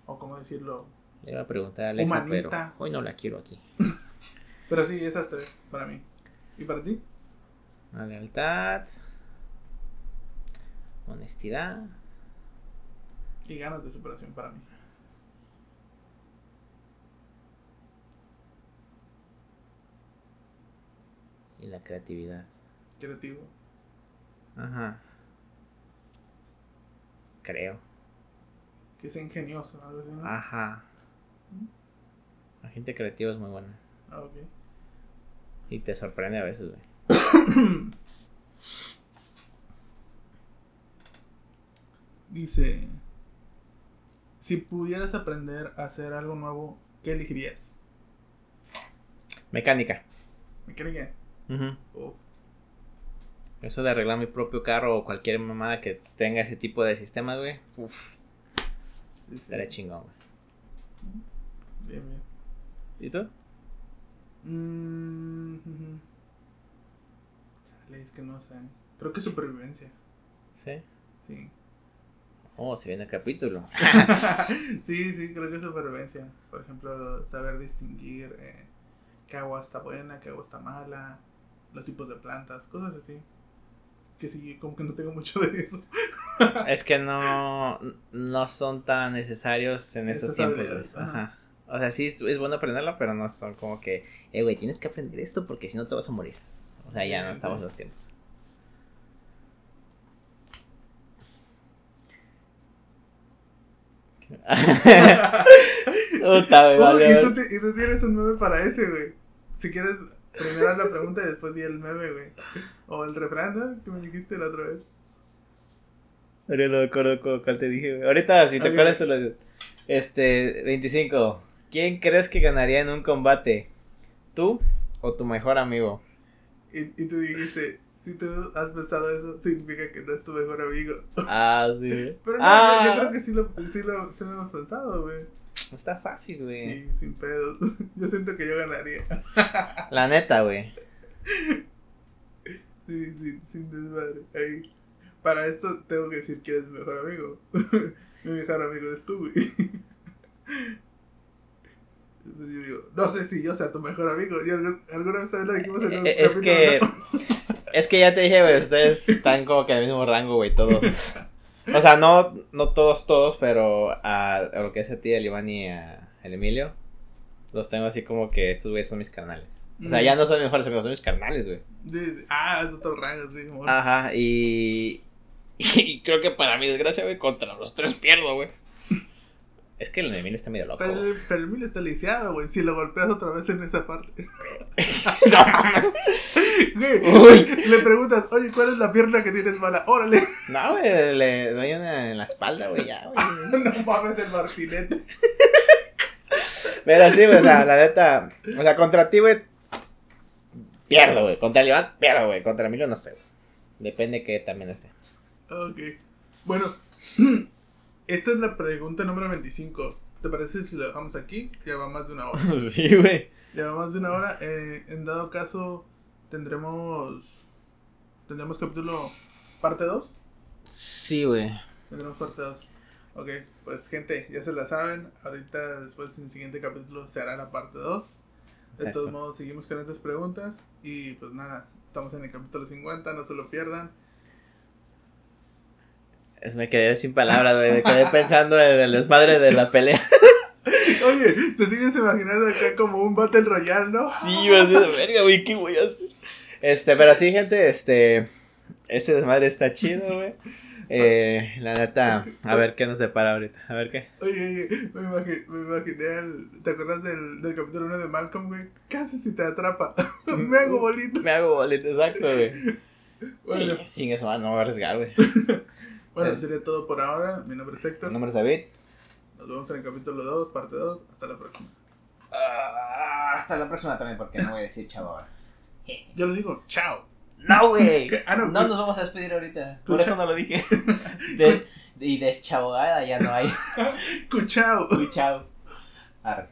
o cómo decirlo. Le iba a preguntar a Alexa, Humanista. hoy no la quiero aquí. [laughs] pero sí, esas tres para mí. ¿Y para ti? La lealtad, honestidad y ganas de superación para mí. Y la creatividad. Creativo. Ajá. Creo. Que sea ingenioso, algo así, ¿no? Ajá. La gente creativa es muy buena. Ah, ok. Y te sorprende a veces, güey. [coughs] Dice. Si pudieras aprender a hacer algo nuevo, ¿qué elegirías? Mecánica. ¿Mecánica? Eso de arreglar mi propio carro o cualquier mamada que tenga ese tipo de sistema, güey. Uf. Estaría chingón, güey. Bien, bien. ¿Y tú? Mmm. Chale, es que no sé. Creo que supervivencia. ¿Sí? Sí. Oh, se viene el capítulo. [laughs] sí, sí, creo que es supervivencia. Por ejemplo, saber distinguir eh, qué agua está buena, qué agua está mala, los tipos de plantas, cosas así. Que sí, como que no tengo mucho de eso. es que no, no son tan necesarios en estos tiempos. Ajá. O sea, sí es, bueno aprenderlo, pero no son como que, eh, güey, tienes que aprender esto porque si no te vas a morir. O sea, ya no estamos en los tiempos. [laughs] Puta, güey, ¿y, tú y tú tienes un meme para ese, güey. Si quieres, primero haz la pregunta y después di el meme, güey. O el refrán, ¿no? Que me dijiste la otra vez. Ahorita no me acuerdo cuál te dije, güey. Ahorita, si te acuerdas, te lo Este, 25. ¿Quién crees que ganaría en un combate? ¿Tú o tu mejor amigo? Y, y tú dijiste, si tú has pensado eso, significa que no es tu mejor amigo. Ah, sí. [laughs] Pero no, ah. yo, creo que sí lo, sí lo, sí lo hemos pensado, güey. Está fácil, güey. Sí, sin pedos. [laughs] Yo siento que yo ganaría. [laughs] La neta, güey. Sí, sí, sin desmadre. Ahí. Para esto tengo que decir que eres mi mejor amigo. [laughs] mi mejor amigo es tú, güey. Entonces yo digo, no sé si yo sea tu mejor amigo. Y alguna vez también lo dijimos en un Es que. Es que ya te dije, güey, ustedes están como que el mismo rango, güey, todos. O sea, no, no todos, todos, pero a, lo que es a ti, a Iván y a el Emilio, los tengo así como que estos güeyes son mis carnales. O sea, ya no son mis mejores amigos, son mis carnales, güey. Ah, es otro rango, sí. Ajá, y, [laughs] y creo que para mi desgracia, güey, contra los tres pierdo, güey. Es que el Emilio está medio loco. Pero, pero el Emilio está lisiado, güey. Si lo golpeas otra vez en esa parte. [laughs] no, güey, le preguntas, oye, ¿cuál es la pierna que tienes mala? Órale. No, güey, le doy una en la espalda, güey, ya, güey. [laughs] no mames el martinete. Pero sí, güey, o sea, la neta. O sea, contra ti, güey. Pierdo, güey. Contra el Iván, pierdo, güey. Contra Emilio, no sé, güey. Depende que también esté. Ok. Bueno. [clears throat] Esta es la pregunta número 25. ¿Te parece si lo dejamos aquí? Ya va más de una hora. [laughs] sí, güey. Ya va más de una hora. Eh, en dado caso, tendremos. ¿Tendremos capítulo parte 2? Sí, güey. Tendremos parte 2. Ok, pues gente, ya se la saben. Ahorita, después en el siguiente capítulo, se hará la parte 2. De todos modos, seguimos con estas preguntas. Y pues nada, estamos en el capítulo 50, no se lo pierdan. Es, me quedé sin palabras, güey. Me quedé pensando en el desmadre de la pelea. Oye, te sigues imaginando acá como un Battle Royale, ¿no? Sí, ser verga, güey, ¿qué voy a hacer? Este, pero sí, gente, este. Este desmadre está chido, güey. Eh, la neta, a ver qué nos depara ahorita. A ver qué. Oye, oye, me imaginé, me imaginé ¿te acuerdas del, del capítulo 1 de Malcolm, güey? ¿Qué haces si te atrapa? [laughs] me hago bolito. Me hago bolito, exacto, güey. Bueno. Sí, sin eso, no me voy a arriesgar, güey. [laughs] Bueno, eso sería todo por ahora. Mi nombre es Héctor. Mi nombre es David. Nos vemos en el capítulo 2, parte 2. Hasta la próxima. Uh, hasta la próxima también, porque no voy a decir chao ahora. [laughs] Yo lo digo, chao. No, güey. [laughs] Ah, no, no nos vamos a despedir ahorita. Por eso no lo dije. [laughs] De, y de chabogada ya no hay. Cuchao. Cuchao. Arre.